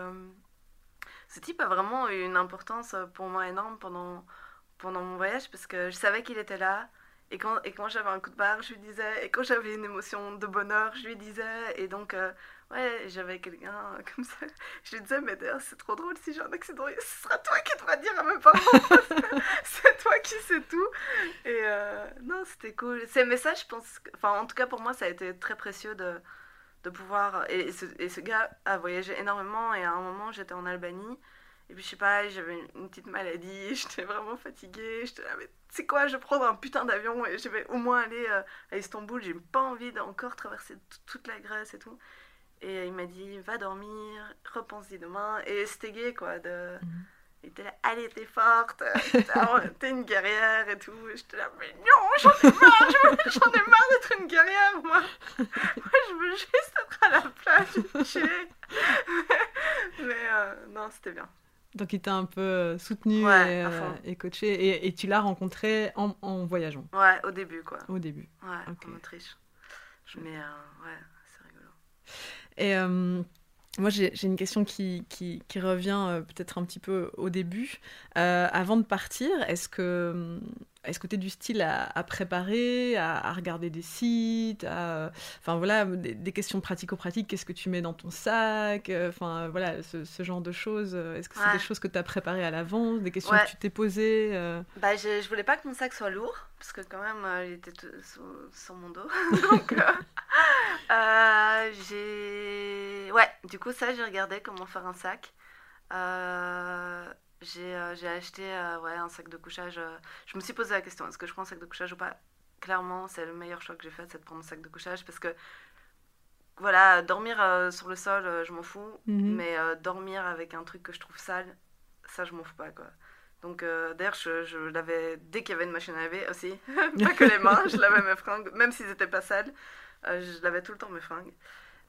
ce type a vraiment eu une importance pour moi énorme pendant, pendant mon voyage parce que je savais qu'il était là. Et quand, et quand j'avais un coup de barre, je lui disais. Et quand j'avais une émotion de bonheur, je lui disais. Et donc, euh, ouais, j'avais quelqu'un *laughs* comme ça. Je lui disais, mais d'ailleurs, c'est trop drôle, si j'ai un accident, ce sera toi qui devras dire à mes parents. *laughs* c'est toi qui sais tout. Et euh, non, c'était cool. Ces messages, je pense. Enfin, en tout cas, pour moi, ça a été très précieux de, de pouvoir. Et, ce, et ce gars a voyagé énormément. Et à un moment, j'étais en Albanie. Et puis, je sais pas, j'avais une, petite maladie. *laughs* J'étais vraiment fatiguée. J'étais là, mais c'est quoi, je vais prendre un putain d'avion et je vais au moins aller euh, à Istanbul. J'ai pas envie d'encore traverser toute la Grèce et tout. Et il m'a dit, va dormir, repense-y demain. Et c'était gay, quoi. De... Mhm. Était là, allez, t'es forte, t'es une guerrière et tout. Et J'étais là, mais non, j'en ai marre, j'en ai marre d'être une guerrière, moi. Moi, je veux juste être à la plage, chiller. mais euh, non, c'était bien. Donc il t'a un peu euh, soutenu Ouais, et, euh, et coaché et, et tu l'as rencontré en, en voyageant Ouais, au début, quoi. au début. Ouais, en Autriche. Mais euh, ouais, c'est rigolo. Et euh, moi j'ai une question qui, revient euh, peut-être un petit peu au début. Euh, avant de partir, est-ce que est-ce que tu es du style à, à préparer, à, à regarder des sites, à, enfin voilà, des, des questions pratico-pratiques, qu'est-ce que tu mets dans ton sac, euh, enfin voilà, ce, ce genre de choses. euh, Est-ce que c'est des choses que tu as préparées à l'avance, des questions Ouais. que tu t'es posées euh, Bah, je, je voulais pas que mon sac soit lourd, parce que quand même, euh, il était tout- sur, sur mon dos. *laughs* Donc, euh, j'ai... Ouais, du coup, ça, j'ai regardé comment faire un sac. Euh, j'ai acheté euh, ouais, un sac de couchage. euh, Je me suis posé la question, est-ce que je prends un sac de couchage ou pas? Clairement, c'est le meilleur choix que j'ai fait, c'est de prendre un sac de couchage, parce que, voilà, dormir euh, sur le sol, euh, je m'en fous. Mhm. Mais euh, dormir avec un truc que je trouve sale, ça, je m'en fous pas, quoi. Donc, d'ailleurs, je, je lavais dès qu'il y avait une machine à laver aussi. *laughs* pas que les mains, je *laughs* lavais mes fringues, même s'ils n'étaient pas sales. je lavais tout le temps mes fringues.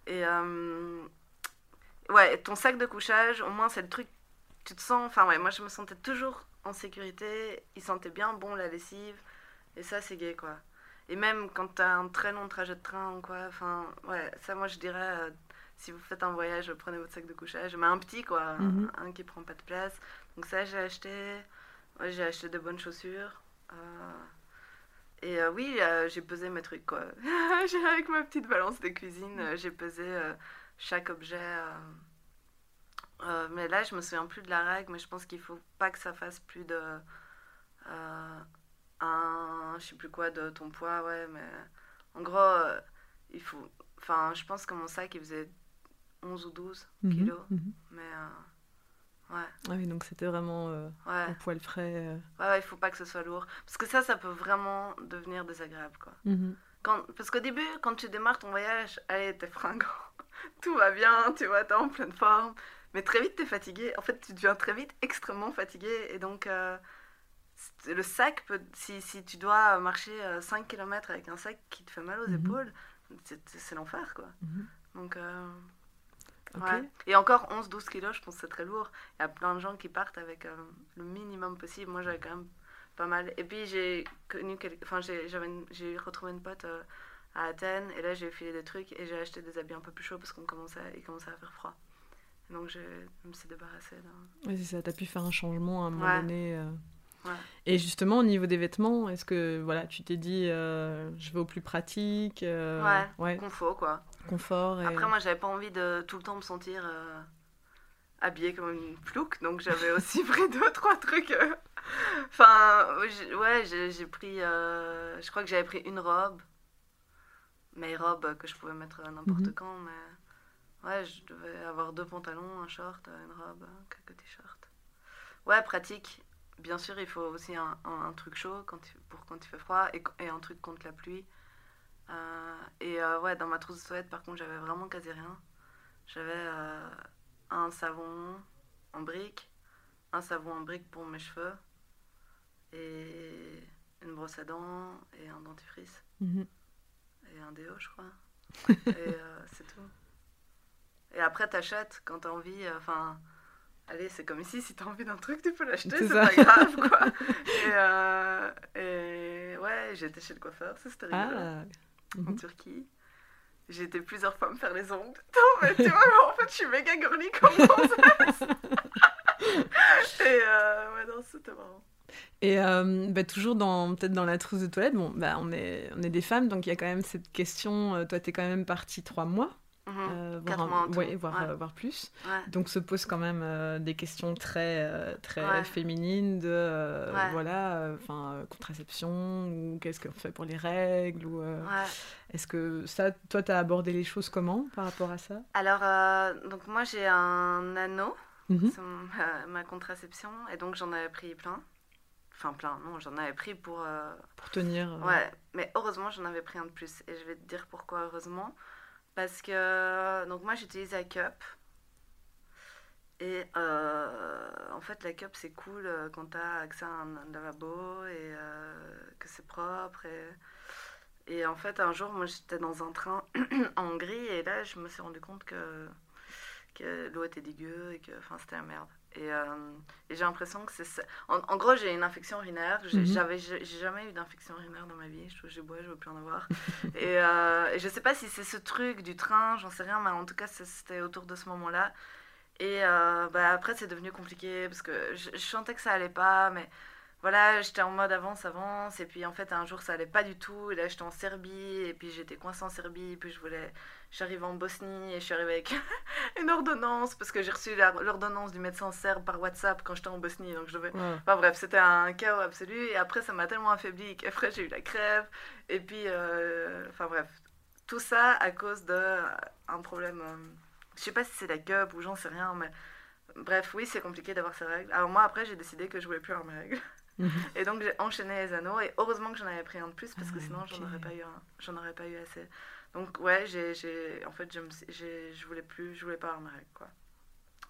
Et ouais, ton sac de couchage, au moins, c'est le truc. Tu te sens. Enfin, ouais, moi, je me sentais toujours en sécurité. Il sentait bien bon la lessive. Et ça, c'est gay, quoi. Et même quand t'as un très long trajet de train quoi, enfin, ouais, ça, moi, je dirais. euh, si vous faites un voyage, prenez votre sac de couchage, mais un petit quoi, un- Mhm. un, qui prend pas de place. Donc ça j'ai acheté, ouais, j'ai acheté de bonnes chaussures. euh, et euh, oui, euh, j'ai pesé mes trucs quoi. *laughs* Avec ma petite balance de cuisine, euh, j'ai pesé chaque objet. Euh, mais là, je me souviens plus de la règle, mais je pense qu'il faut pas que ça fasse plus de euh, un, je sais plus quoi de ton poids, ouais, mais en gros, euh, il faut. Enfin, je pense que mon sac il faisait 11 ou 12 Mhm, kilos, mhm. mais euh, ouais, Ah oui, donc c'était vraiment euh, ouais. au poil frais. euh. Ouais, ouais, il faut pas que ce soit lourd. Parce que ça, ça peut vraiment devenir désagréable, quoi. Mhm. Quand, parce qu'au début, quand tu démarres ton voyage, allez, t'es fringant. *laughs* Tout va bien, tu vois, t'es en pleine forme. Mais très vite, t'es fatigué. En fait, tu deviens très vite extrêmement fatigué. Et donc, euh, le sac, peut, si, si tu dois marcher 5 km avec un sac qui te fait mal aux Mhm. épaules, c'est l'enfer, quoi. Mhm. Donc, euh, ouais. Et encore 11-12 kilos, je pense que c'est très lourd. Il y a plein de gens qui partent avec euh, le minimum possible. Moi, j'avais quand même pas mal. Et puis, j'ai connu quelques... Enfin, j'ai retrouvé une pote euh, à Athènes. Et là, j'ai filé des trucs et j'ai acheté des habits un peu plus chauds parce qu'on commençait, il commençait à faire froid. Donc, je me suis débarrassée d'un... Oui, c'est ça, t'as pu faire un changement à un moment Ouais. donné. euh. Ouais. Et justement, au niveau des vêtements, est-ce que voilà, tu t'es dit, euh, je vais au plus pratique euh, Ouais, ouais. Confo, quoi. confort. Et... Après, moi, j'avais pas envie de tout le temps me sentir euh, habillée comme une plouc, donc j'avais aussi *laughs* pris deux, trois trucs. Enfin, j'ai- ouais, j'ai j'ai pris. je crois que j'avais pris une robe, mes robes que je pouvais mettre n'importe Mhm. quand, mais ouais, je devais avoir deux pantalons, un short, une robe, quelques t-shirts. Ouais, pratique. Bien sûr, il faut aussi un, un- un truc chaud quand il- pour quand il fait froid et, et un truc contre la pluie. Euh, et euh, ouais, dans ma trousse de toilette, par contre, j'avais vraiment quasi rien. J'avais euh, un savon en brique, un savon en brique pour mes cheveux, et une brosse à dents, et un dentifrice, Mhm. et un déo, je crois. *laughs* et c'est tout. Et après, t'achètes quand t'as envie. euh, Enfin, allez, c'est comme ici, si t'as envie d'un truc, tu peux l'acheter, C'est pas grave, quoi. *laughs* et, euh, et ouais, j'ai été chez le coiffeur, c'était rigolo Ah. en Mhm. Turquie. J'ai été plusieurs fois me faire les ongles. *laughs* Non, mais tu vois, en fait, je suis méga girly comme *laughs* princesse. Et euh, ouais, non, c'était marrant. Et euh, bah, toujours dans peut-être dans la trousse de toilette, bon, bah, on est on est des femmes, donc il y a quand même cette question. euh, toi, t'es quand même partie trois mois. Euh, Quatre voire, un- mois en tout, ouais, voire, ouais. euh, voire plus. Donc se posent quand même euh, des questions très très, très féminines de euh, voilà, euh, enfin euh, contraception ou qu'est-ce qu'on fait pour les règles ou euh, est-ce que ça, toi, t'as abordé les choses comment par rapport à ça? Alors, euh, donc moi, j'ai un anneau, c'est mon- ma, *laughs* ma contraception, et donc j'en avais pris plein. Enfin, plein, non, j'en avais pris pour. euh, Pour tenir. euh, Ouais, mais heureusement, j'en avais pris un de plus. Et je vais te dire pourquoi heureusement. Parce que, donc moi, j'utilise la cup. Et euh, en fait, la cup, c'est cool euh, quand tu as accès à un, lavabo et euh, que c'est propre. Et, en fait, un jour, moi, j'étais dans un train *clears throat* en Hongrie et là, je me suis rendu compte que, que l'eau était dégueu et que c'était la merde. Et, euh, et j'ai l'impression que c'est ça. En, en gros, j'ai une infection urinaire. J'ai Mhm. j'avais- j'ai jamais eu d'infection urinaire dans ma vie. Je trouve que j'ai bois, je veux plus en avoir. *laughs* et, euh, et je sais pas si c'est ce truc du train, j'en sais rien, mais en tout cas, c'était autour de ce moment-là. Et euh, bah, après, c'est devenu compliqué parce que je, je sentais que ça allait pas, mais voilà, j'étais en mode avance, avance. Et puis en fait, un jour, ça allait pas du tout. Et là, j'étais en Serbie, et puis j'étais coincée en Serbie, et puis je voulais. Arrivée en Bosnie, et je suis arrivée avec *laughs* une ordonnance parce que j'ai reçu l'ordonnance du médecin serbe par WhatsApp quand j'étais en Bosnie, donc je devais ouais. Enfin bref, c'était un chaos absolu. Et après, ça m'a tellement affaibli qu'après, *laughs* j'ai eu la crève. Et puis, euh, enfin bref, tout ça à cause d'un problème. euh, je sais pas si c'est la cup ou j'en sais rien, mais bref, oui, c'est compliqué d'avoir ces règles. Alors moi, après, j'ai décidé que je voulais plus avoir mes règles. *laughs* Mhm. Et donc, j'ai enchaîné les anneaux. Et heureusement que j'en avais pris un de plus parce que Ah, sinon, j'en aurais pas eu j'en aurais pas eu assez. Donc, ouais, j'ai, en fait, je, me, je voulais plus, je voulais pas avoir règles, quoi.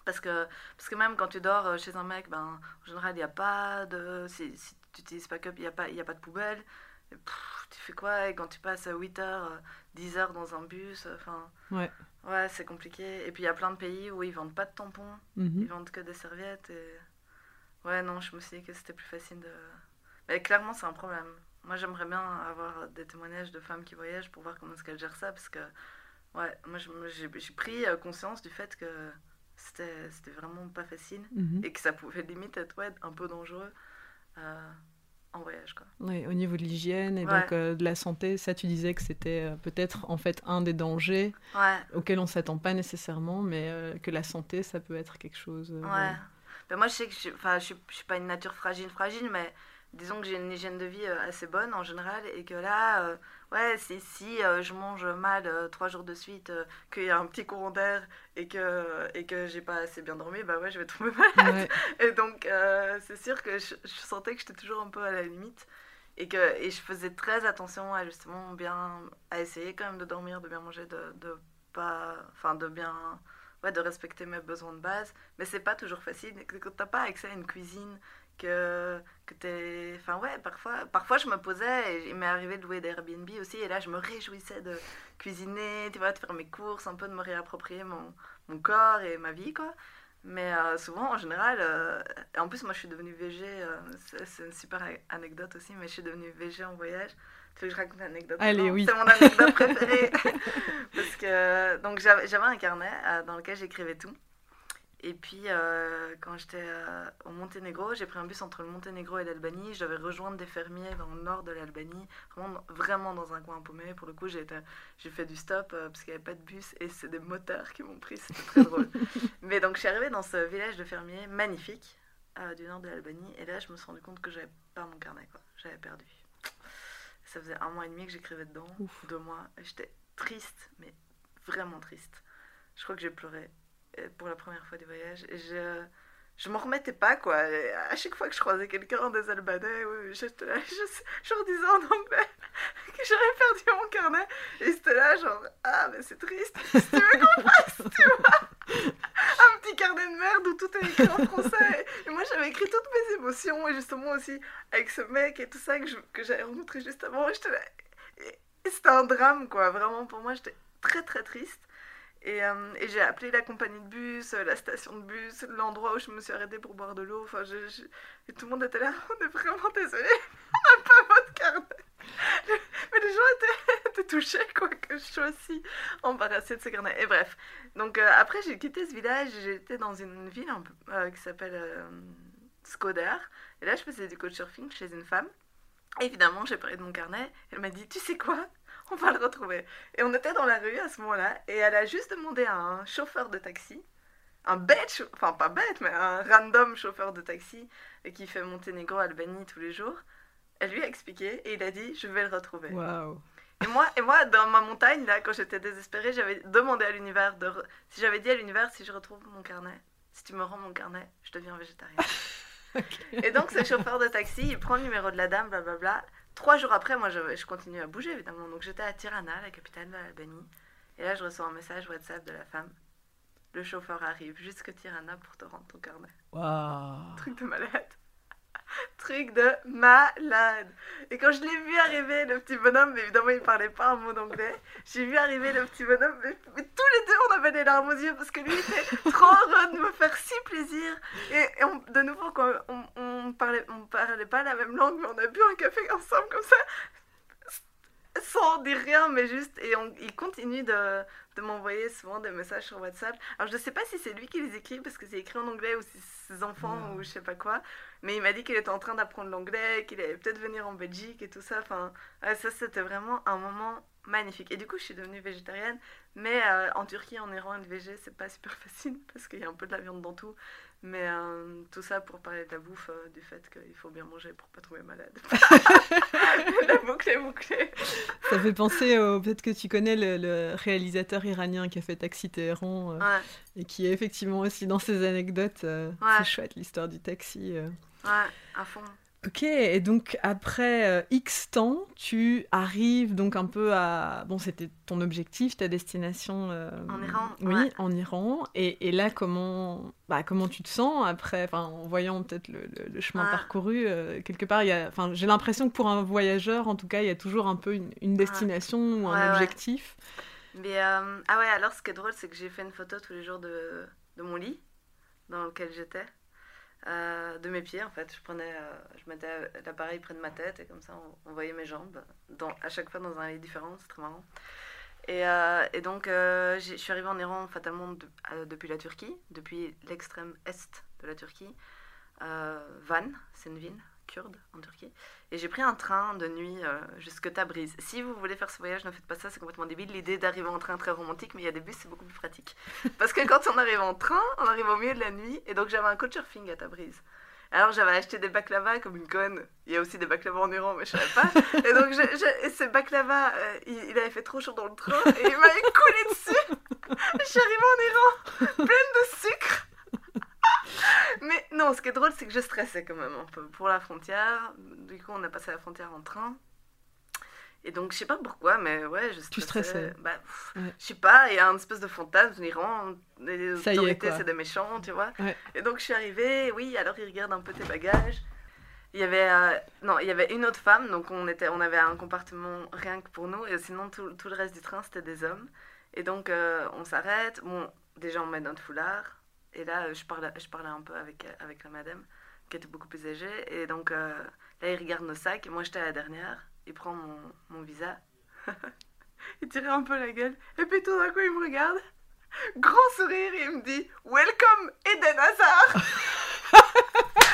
Parce que, parce que même quand tu dors euh, chez un mec, ben, en général, il n'y a pas de. Si, si tu n'utilises pas Cup, il n'y a, pas- il y a pas de poubelle. Et pff, tu fais quoi? Et quand tu passes 8 heures, euh, 10 heures dans un bus, euh, enfin. Ouais. Ouais, c'est compliqué. Et puis il y a plein de pays où ils vendent pas de tampons, Mhm. ils vendent que des serviettes. Et... Ouais, non, je me suis dit que c'était plus facile de. Mais clairement, c'est un problème. Moi, j'aimerais bien avoir des témoignages de femmes qui voyagent pour voir comment est-ce qu'elles gèrent ça. Parce que, ouais, moi, j'ai j'ai pris euh, conscience du fait que c'était c'était vraiment pas facile Mhm. et que ça pouvait limite être ouais, un peu dangereux euh, en voyage. Quoi. Ouais, au niveau de l'hygiène et Ouais. donc euh, de la santé, ça tu disais que c'était euh, peut-être en fait un des dangers Ouais, auxquels on s'attend pas nécessairement, mais euh, que la santé ça peut être quelque chose. ouais. Ben, moi, je sais que je, enfin, je, suis, je suis pas une nature fragile, fragile, mais disons que j'ai une hygiène de vie euh, assez bonne en général et que là, euh, ouais, si, si euh, je mange mal euh, trois jours de suite, qu'il y a un petit courant d'air et que, et que j'ai pas assez bien dormi, bah ouais, je vais tomber malade. Ouais. *laughs* Et donc, c'est sûr que je, je sentais que j'étais toujours un peu à la limite. Et, que, et je faisais très attention à justement bien, à essayer quand même de dormir, de bien manger, de, de pas, enfin de bien, ouais, de respecter mes besoins de base. Mais c'est pas toujours facile. Quand t'as pas accès à une cuisine, que, que t'es, enfin ouais, parfois, parfois je me posais et il m'est arrivé de louer des Airbnb aussi. Et là, je me réjouissais de cuisiner, tu vois, de faire mes courses, un peu de me réapproprier mon, mon corps et ma vie, quoi. Mais euh, souvent, en général, euh, en plus, moi je suis devenue végé, euh, c'est une super anecdote aussi, mais je suis devenue végé en voyage. Tu veux que je raconte l'anecdote Allez, maintenant oui. C'est mon anecdote préférée. *laughs* *laughs* Parce que, donc j'avais un carnet euh, dans lequel j'écrivais tout. Et puis, euh, quand j'étais euh, au Monténégro, j'ai pris un bus entre le Monténégro et l'Albanie. Je devais rejoindre des fermiers dans le nord de l'Albanie, vraiment, vraiment dans un coin paumé. Pour le coup, j'ai fait du stop euh, parce qu'il n'y avait pas de bus et c'est des moteurs qui m'ont pris. C'était très drôle. *laughs* Mais donc, je suis arrivée dans ce village de fermiers magnifique du nord de l'Albanie. Et là, je me suis rendu compte que j'avais pas mon carnet, quoi. J'avais perdu. Ça faisait un mois et demi que j'écrivais dedans, Ouf. deux mois. Et J'étais triste, mais vraiment triste. Je crois que j'ai pleuré euh, pour la première fois du voyage. Et je, je m'en remettais pas, quoi. Et à chaque fois que je croisais quelqu'un des Albanais, oui, j'étais là, je, je disais en anglais *laughs* que j'avais perdu mon carnet. Et c'était là, genre, ah, mais c'est triste. Si tu veux qu'on fasse, tu vois. Petit carnet de merde où tout est écrit en français. Et moi, j'avais écrit toutes mes émotions. Et justement aussi, avec ce mec et tout ça que j'avais rencontré juste avant. C'était un drame, quoi. Vraiment, pour moi, j'étais très, très triste. Et, euh, j'ai appelé la compagnie de bus, euh, la station de bus, l'endroit où je me suis arrêtée pour boire de l'eau. Enfin, et tout le monde était là. *laughs* On est vraiment désolé. *laughs* On n'a pas votre carnet. *laughs* Mais les gens *laughs* étaient, touchés, quoi, que je sois aussi embarrassée de ce carnet. Et bref. Donc euh, après, j'ai quitté ce village. J'étais dans une ville euh, qui s'appelle euh, Skoder. Et là, je faisais du couchsurfing chez une femme. Et évidemment, j'ai parlé de mon carnet. Elle m'a dit, tu sais quoi? On va le retrouver. Et on était dans la rue à ce moment-là. Et elle a juste demandé à un chauffeur de taxi, un bête, enfin pas bête, mais un random chauffeur de taxi qui fait Monténégro, Albanie tous les jours. Elle lui a expliqué et il a dit, je vais le retrouver. Waouh. Et moi, et moi, dans ma montagne, là, quand j'étais désespérée, j'avais demandé à l'univers de. re- Si j'avais dit à l'univers, si je retrouve mon carnet, si tu me rends mon carnet, je deviens végétarien. *laughs* Et donc, ce chauffeur de taxi, il prend le numéro de la dame, blablabla. Trois jours après, moi, je, je continue à bouger, évidemment. Donc, j'étais à Tirana, la capitale de l'Albanie. Et là, je reçois un message WhatsApp de la femme. Le chauffeur arrive jusque Tirana pour te rendre ton carnet. Waouh. Truc de malade. Truc de malade. Et quand je l'ai vu arriver, le petit bonhomme, mais évidemment, il parlait pas un mot d'anglais. J'ai vu arriver le petit bonhomme, mais, mais tous les deux, on avait les larmes aux yeux parce que lui était trop heureux de me faire si plaisir. Et, on- de nouveau, on, on parlait, on parlait pas la même langue, mais on a bu un café ensemble comme ça, sans dire rien, mais juste. Et on- il continue de, de m'envoyer souvent des messages sur WhatsApp. Alors je sais pas si c'est lui qui les écrit parce que c'est écrit en anglais ou si c'est ses enfants ou je sais pas quoi. Mais il m'a dit qu'il était en train d'apprendre l'anglais, qu'il allait peut-être venir en Belgique et tout ça. Enfin, ouais, ça c'était vraiment un moment magnifique. Et du coup, je suis devenue végétarienne. Mais euh, en Turquie, en Iran, être végé, c'est pas super *laughs* facile parce qu'il y a un peu de la viande dans tout. Mais euh, tout ça pour parler de la bouffe, euh, du fait qu'il faut bien manger pour pas tomber malade. *laughs* *laughs* la boucle est bouclée. Ça fait penser au peut-être que tu connais le, le réalisateur iranien qui a fait Taxi Téhéran euh, Ouais, et qui est effectivement aussi dans ses anecdotes. Ouais. C'est chouette l'histoire du taxi. ouais, à fond. Ok, et donc après euh, X temps, tu arrives donc un peu à... Bon, c'était ton objectif, ta destination... euh, En Iran, Oui, ouais. en Iran. Et, et là, comment, bah, comment tu te sens après, en voyant peut-être le, le- le chemin Ouais. parcouru euh, Quelque part, y a, j'ai l'impression que pour un voyageur, en tout cas, il y a toujours un peu une, une destination ou un objectif. Mais ah ouais, alors ce qui est drôle, c'est que j'ai fait une photo tous les jours de, de mon lit dans lequel j'étais, de mes pieds en fait. Je prenais, euh, je mettais l'appareil près de ma tête et comme ça on, voyait mes jambes, dans, à chaque fois dans un lit différent, c'est très marrant. Et, euh, et donc euh, je suis arrivée en Iran fatalement de- depuis la Turquie, depuis l'extrême est de la Turquie, Van, c'est une ville kurde en Turquie. Et j'ai pris un train de nuit euh, jusque Tabriz. Si vous voulez faire ce voyage, ne faites pas ça, c'est complètement débile. L'idée d'arriver en train très romantique, mais il y a des bus, c'est beaucoup plus pratique. *laughs* Parce que quand on arrive en train, on arrive au milieu de la nuit, et donc j'avais un couchsurfing à Tabriz. Alors j'avais acheté des baklava comme une conne. Il y a aussi des baklava en Iran, mais je savais pas. *laughs* Et donc je, je- et ce baklava, euh, il, il avait fait trop chaud dans le train, et il m'avait coulé dessus. *laughs* je suis arrivée en Iran, pleine de sucre. *laughs* Mais non, ce qui est drôle, c'est que je stressais quand même un peu pour la frontière. Du coup, on a passé la frontière en train. Et donc, je sais pas pourquoi, mais ouais, je stressais. Tu stressais. Bah, pff, Ouais. Je sais pas, il y a un espèce de fantasme en Iran. Les Ça autorités, c'est des méchants, tu vois. Ouais. Et donc, je suis arrivée, oui, alors ils regardent un peu tes bagages. Il y avait, euh, non, il y avait une autre femme, donc on, était, on avait un compartiment rien que pour nous, et sinon tout, tout le reste du train c'était des hommes. Et donc euh, on s'arrête, bon, déjà on met notre foulard, et là euh, je parlais, un peu avec, euh, avec la madame, qui était beaucoup plus âgée, et donc euh, là il regarde nos sacs, et moi j'étais à la dernière, il prend mon, mon visa, *laughs* il tirait un peu la gueule, et puis tout d'un coup il me regarde, grand sourire, il me dit Welcome Eden Hazard. *laughs*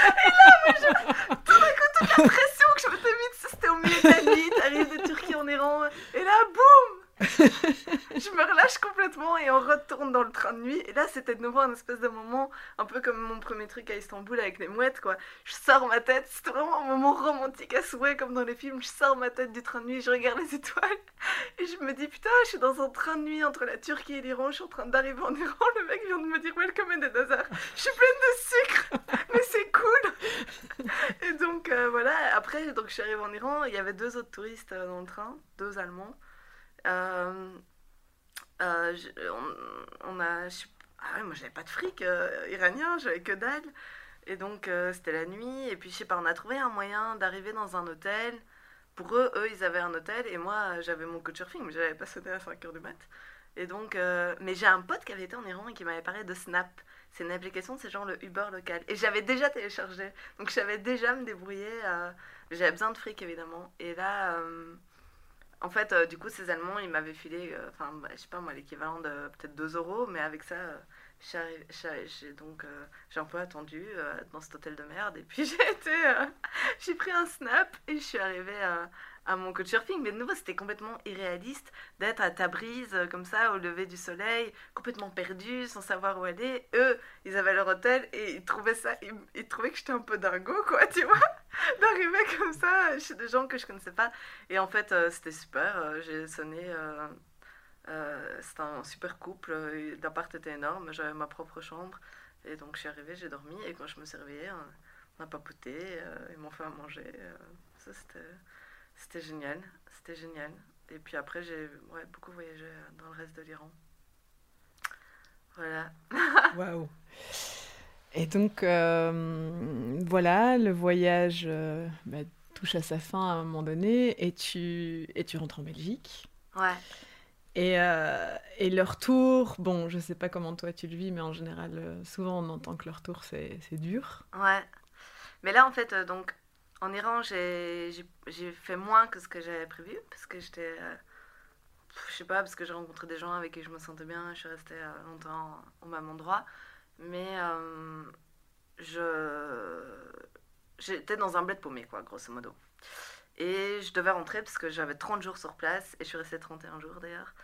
Et là, mais je- tout d'un coup, toute la pression que je m'étais mise, c'était au milieu de la nuit, t'arrives de Turquie en Iran, et là, boum Je me relâche complètement et on retourne dans le train de nuit. Et là, c'était de nouveau un espèce de moment, un peu comme mon premier truc à Istanbul avec les mouettes, quoi. Je sors ma tête, c'était vraiment un moment romantique à souhait, comme dans les films. Je sors ma tête du train de nuit, je regarde les étoiles, et je me dis, putain, je suis dans un train de nuit entre la Turquie et l'Iran, je suis en train d'arriver en Iran, le mec vient de me dire Welcome in the desert. Je suis pleine de sucre, mais c'est cool. Et donc, euh, voilà, après, donc, je suis arrivée en Iran, il y avait deux autres touristes euh, dans le train, deux Allemands. Euh, euh, on, a. ah ouais, moi j'avais pas de fric euh, iranien, j'avais que dalle. Et donc c'était la nuit, et puis je sais pas, on a trouvé un moyen d'arriver dans un hôtel. Pour eux, eux ils avaient un hôtel, et moi j'avais mon coach surfing, mais j'avais pas sonné à 5h du mat. Et donc, mais j'ai un pote qui avait été en Iran et qui m'avait parlé de Snap. C'est une application, c'est genre le Uber local. Et j'avais déjà téléchargé, donc je savais déjà me débrouiller. j'avais besoin de fric évidemment. Et là. En fait, euh, du coup, ces Allemands, ils m'avaient filé, euh, enfin, bah, je sais pas moi, l'équivalent de peut-être 2 euros, mais avec ça, euh, j'ai donc, j'ai un peu attendu dans cet hôtel de merde, et puis *laughs* j'ai été, j'ai pris un snap et je suis arrivée à, mon coach surfing, mais de nouveau, c'était complètement irréaliste d'être à Tabriz, euh, comme ça, au lever du soleil, complètement perdu, sans savoir où aller. Eux, ils avaient leur hôtel et ils trouvaient ça, ils, trouvaient que j'étais un peu dingo, quoi, tu vois, *laughs* d'arriver comme ça chez des gens que je connaissais pas. Et en fait, euh, c'était super. euh, j'ai sonné. euh, c'était un super couple. L'appart était énorme. J'avais ma propre chambre. Et donc, je suis arrivée, j'ai dormi. Et quand je me suis on, a papoté. ils m'ont fait à manger. ça, c'était, c'était génial. C'était génial. Et puis après, j'ai ouais, beaucoup voyagé euh, dans le reste de l'Iran. Voilà. *laughs* Waouh. Et donc, euh, voilà, le voyage euh, bah, touche à sa fin à un moment donné et tu, et tu rentres en Belgique. Ouais. Et, euh, et le retour, bon, je sais pas comment toi tu le vis, mais en général, souvent on entend que le retour c'est dur. Ouais. Mais là, en fait, donc, en Iran, j'ai fait moins que ce que j'avais prévu, parce que j'étais... euh, je sais pas, parce que j'ai rencontré des gens avec qui je me sentais bien, je suis restée euh, longtemps au même endroit. Mais euh. J'étais dans un bled paumé, quoi, grosso modo. Et je devais rentrer parce que j'avais 30 jours sur place, et je suis restée 31 jours d'ailleurs.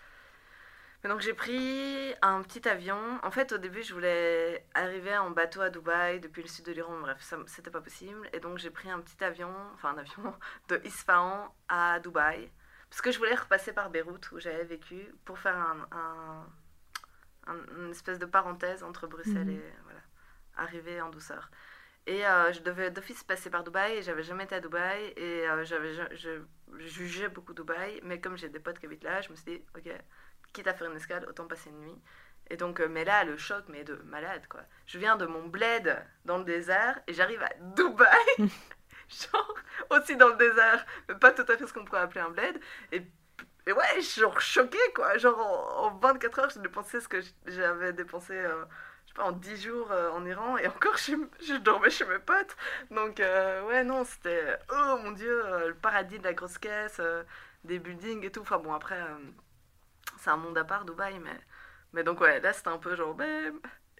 Mais donc j'ai pris un petit avion. En fait, au début, je voulais arriver en bateau à Dubaï depuis le sud de l'Iran. Bref, ça, c'était pas possible. Et donc j'ai pris un petit avion, enfin un avion *laughs* de Isfahan à Dubaï. Parce que je voulais repasser par Beyrouth où j'avais vécu pour faire un, un- un- une espèce de parenthèse entre Bruxelles Mhm. et voilà, arriver en douceur. Et euh, je devais d'office passer par Dubaï et j'avais jamais été à Dubaï et euh, j'avais, je, je jugeais beaucoup Dubaï. Mais comme j'ai des potes qui habitent là, je me suis dit, ok, quitte à faire une escale, autant passer une nuit. Et donc, euh, mais là, le choc, mais de malade, quoi. Je viens de mon bled dans le désert et j'arrive à Dubaï, *laughs* *laughs* genre aussi dans le désert, mais pas tout à fait ce qu'on pourrait appeler un bled. Et, et ouais, genre choquée, quoi. Genre en, en 24 heures, j'ai dépensé ce que j'avais dépensé, euh, je sais pas, en 10 jours euh, en Iran et encore, je, je dormais chez mes potes. Donc, euh, ouais, non, c'était, oh mon dieu, le paradis de la grosse caisse, des buildings et tout. Enfin bon, après. C'est un monde à part, Dubaï, mais, mais donc ouais, là c'était un peu genre, mais,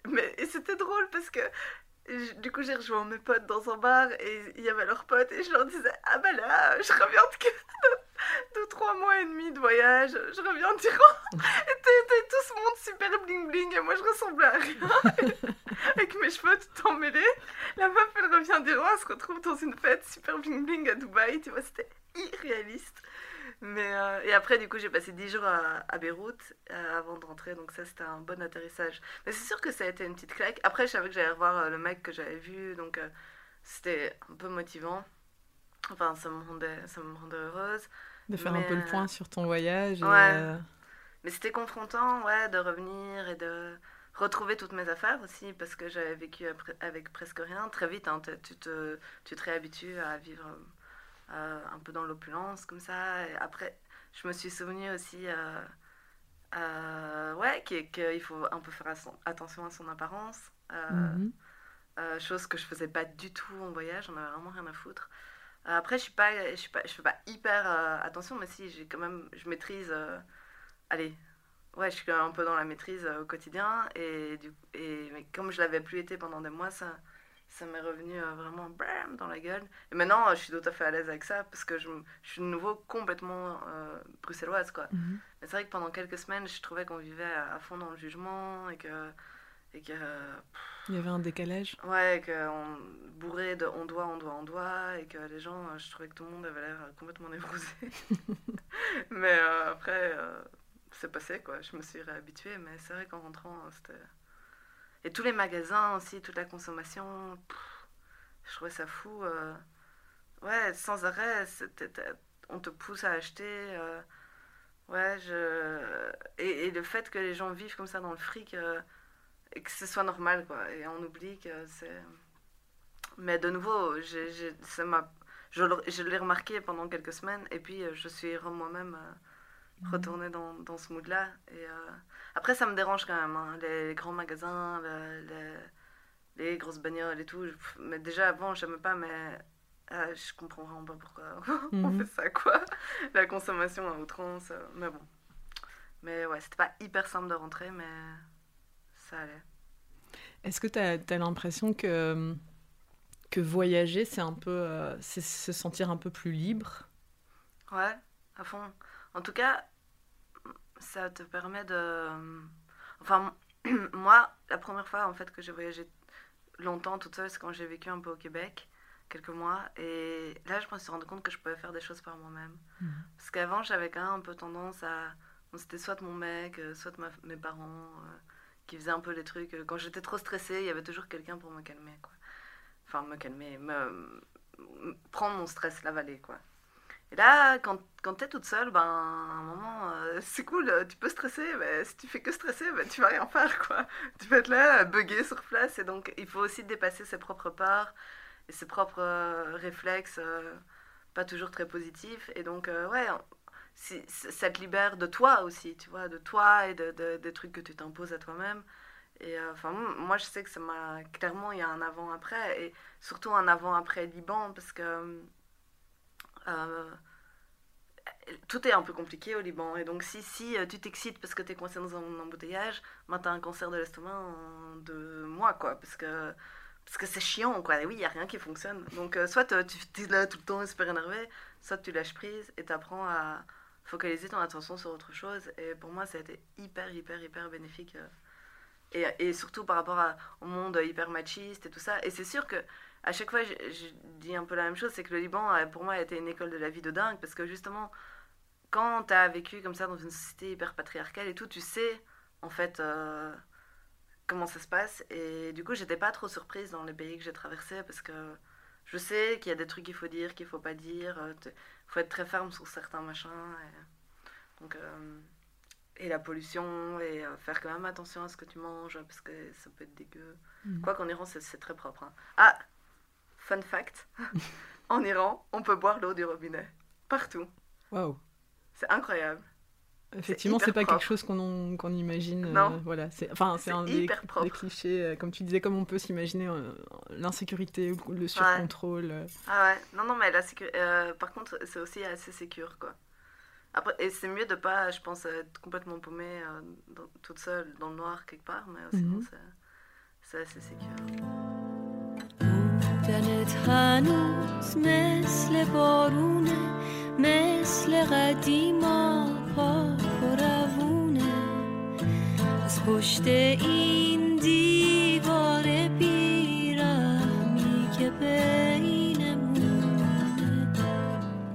mais et c'était drôle parce que du coup j'ai rejoint mes potes dans un bar et il y avait leurs potes et je leur disais, ah bah là, je reviens de, de, de trois mois et demi de voyage, je reviens d'Iran *laughs* et t'es tout ce monde super bling bling et moi je ressemblais à rien *laughs* avec mes cheveux tout emmêlés. La meuf elle revient d'Iran, elle se retrouve dans une fête super bling bling à Dubaï, tu vois, c'était irréaliste. Mais, euh, et après, du coup, j'ai passé 10 jours à, à Beyrouth euh, avant de rentrer, donc ça, c'était un bon atterrissage. Mais c'est sûr que ça a été une petite claque. Après, je savais que j'allais revoir euh, le mec que j'avais vu, donc c'était un peu motivant. Enfin, ça me rendait, ça me rendait heureuse. De faire un peu le point sur ton voyage. et, ouais. Mais c'était confrontant, ouais, de revenir et de retrouver toutes mes affaires aussi, parce que j'avais vécu avec presque rien. Très vite, hein, tu, te, tu te réhabitues à vivre un peu dans l'opulence, comme ça. Et après, je me suis souvenu aussi, euh, euh, ouais, qu'il faut un peu faire attention à son apparence. euh, mhm. euh, chose que je faisais pas du tout en voyage, j'en avais vraiment rien à foutre. Euh, après, je suis pas, je suis pas, je fais pas hyper euh, attention, mais si, j'ai quand même, je maîtrise, euh, allez, ouais, je suis un peu dans la maîtrise euh, au quotidien. Et, du, et mais comme je l'avais plus été pendant des mois, ça, ça m'est revenu euh, vraiment bam, dans la gueule. Et maintenant, euh, je suis tout à fait à l'aise avec ça parce que je, suis de nouveau complètement euh, bruxelloise, quoi. Mhm. Mais c'est vrai que pendant quelques semaines, je trouvais qu'on vivait à, à fond dans le jugement et que. Et que Il y avait un décalage. Ouais, qu'on bourré de on doit, on doit, on doit, et que les gens, je trouvais que tout le monde avait l'air complètement névrosé. *laughs* mais après, c'est passé, quoi. Je me suis réhabituée, mais c'est vrai qu'en rentrant, c'était. Et tous les magasins aussi, toute la consommation, je trouvais ça fou. euh, Ouais, sans arrêt, c'était- on te pousse à acheter. euh, Ouais, je. Et, le fait que les gens vivent comme ça dans le fric. euh, et que ce soit normal quoi et on oublie que c'est mais de nouveau j'ai, j'ai- ça m'a je, le- je l'ai remarqué pendant quelques semaines et puis euh, je suis moi-même euh, retournée dans, dans ce mood là et euh, après ça me dérange quand même hein, les, grands magasins le- le- les grosses bagnoles et tout mais déjà avant j'aimais pas mais euh, je comprends vraiment pas pourquoi *laughs* on Mhm. fait ça quoi. La consommation à outrance euh, mais bon. Mais ouais c'était pas hyper simple de rentrer mais ça allait. Est-ce que tu as, l'impression que, que voyager, c'est un peu c'est se sentir un peu plus libre? Ouais, à fond. En tout cas, ça te permet de... Enfin, *clears throat* moi, la première fois en fait que j'ai voyagé longtemps toute seule, c'est quand j'ai vécu un peu au Québec, quelques mois. Et là, je me suis rendu compte que je pouvais faire des choses par moi-même. Mhm. Parce qu'avant, j'avais quand même un peu tendance à... C'était soit mon mec, euh, soit ma- mes parents euh, qui faisaient un peu les trucs. Euh, Quand j'étais trop stressée, il y avait toujours quelqu'un pour me calmer, quoi. Enfin, me calmer, me... prendre mon stress, l'avaler, quoi. Et là, quand, quand t'es toute seule, ben, à un moment, euh, c'est cool, euh, tu peux stresser, mais si tu fais que stresser, ben, tu vas rien faire, quoi. *laughs* Tu vas être là, bugger sur place, et donc il faut aussi dépasser ses propres peurs et ses propres euh, réflexes, pas toujours très positifs. Et donc, ouais, ça te libère de toi aussi, tu vois, de toi et de, de- des trucs que tu t'imposes à toi-même. Et enfin, moi, je sais que ça m'a. Clairement, il y a un avant-après, et surtout un avant-après Liban, parce que. Euh, tout est un peu compliqué au Liban. Et donc, si, si euh, tu t'excites parce que tu es coincé dans un embouteillage, ben, tu as un cancer de l'estomac en deux mois, quoi. Parce que parce que c'est chiant, quoi. Et oui, il n'y a rien qui fonctionne. Donc, euh, soit tu es là tout le temps super énervé, soit tu lâches prise et tu apprends à focaliser ton attention sur autre chose. Et pour moi, ça a été hyper, hyper, hyper bénéfique. Et, et surtout par rapport au monde hyper machiste et tout ça. Et c'est sûr que à chaque fois, je, je dis un peu la même chose, c'est que le Liban, euh, pour moi, a été une école de la vie de dingue. Parce que justement, quand tu as vécu comme ça dans une société hyper patriarcale et tout, tu sais, en fait, euh, comment ça se passe. Et du coup, j'étais pas trop surprise dans les pays que j'ai traversés parce que je sais qu'il y a des trucs qu'il faut dire, qu'il faut pas dire. Il faut être très ferme sur certains machins. Et, donc, euh, et la pollution, et euh, faire quand même attention à ce que tu manges parce que ça peut être dégueu. Mhm. Quoi qu'en Iran, c'est c'est très propre. hein. Ah, fun fact *laughs* en Iran, on peut boire l'eau du robinet. Partout. Waouh C'est incroyable. Effectivement, c'est pas propre. quelque chose qu'on qu'on imagine. euh, Non. voilà, c'est enfin c'est un des, hyper des propre. clichés, euh, comme tu disais, comme on peut s'imaginer euh, l'insécurité ou le surcontrôle. Ah ouais, non, non, mais la sécu- par contre, c'est aussi assez sécure, quoi. Après, et c'est mieux de pas, je pense, être complètement paumée dans- toute seule dans le noir quelque part, mais sinon, c'est- c'est assez sécure. بودنت هنوز مثل بارونه مثل قدیما پاک و روونه. از پشت این دیوار بیرحمی که بینمونه.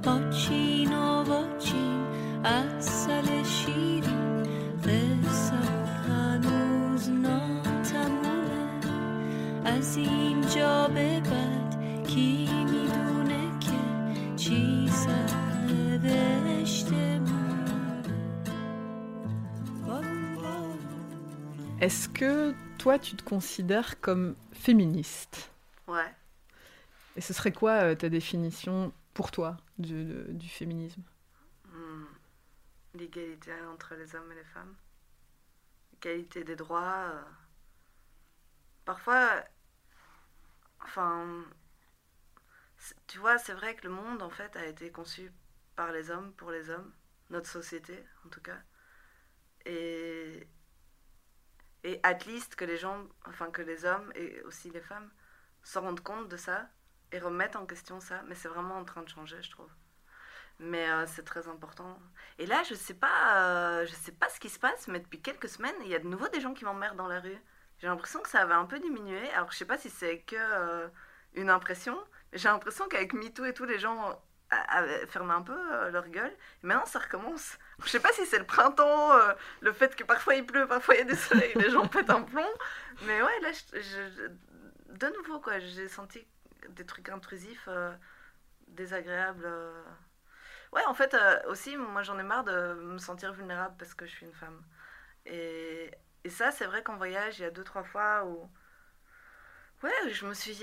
آچین و واچین اصل شیرین قصه هنوز ناتمومه. از اینجا به Est-ce que toi, tu te considères comme féministe? Ouais. Et ce serait quoi euh, ta définition pour toi du, de- du féminisme? Hmm. L'égalité entre les hommes et les femmes. L'égalité des droits. euh. Parfois, enfin, tu vois, c'est vrai que le monde, en fait, a été conçu par les hommes, pour les hommes, notre société, en tout cas. et, et at least que les gens, enfin que les hommes et aussi les femmes se rendent compte de ça et remettent en question ça. Mais c'est vraiment en train de changer, je trouve. Mais euh, c'est très important. Et là, je sais pas, euh, je sais pas ce qui se passe, mais depuis quelques semaines, il y a de nouveau des gens qui m'emmerdent dans la rue. J'ai l'impression que ça avait un peu diminué. Alors, je sais pas si c'est que euh, une impression, mais j'ai l'impression qu'avec MeToo et tout, les gens fermé un peu euh, leur gueule. Maintenant, ça recommence. Je sais pas si c'est le printemps, euh, le fait que parfois il pleut, parfois il y a du soleil, les gens pètent un plomb. Mais ouais, là, je- de nouveau, quoi, j'ai senti des trucs intrusifs, euh, désagréables. Ouais, en fait, aussi, moi, j'en ai marre de me sentir vulnérable parce que je suis une femme. Et, et ça, c'est vrai qu'en voyage, il y a deux, trois fois où. Ouais, je me suis.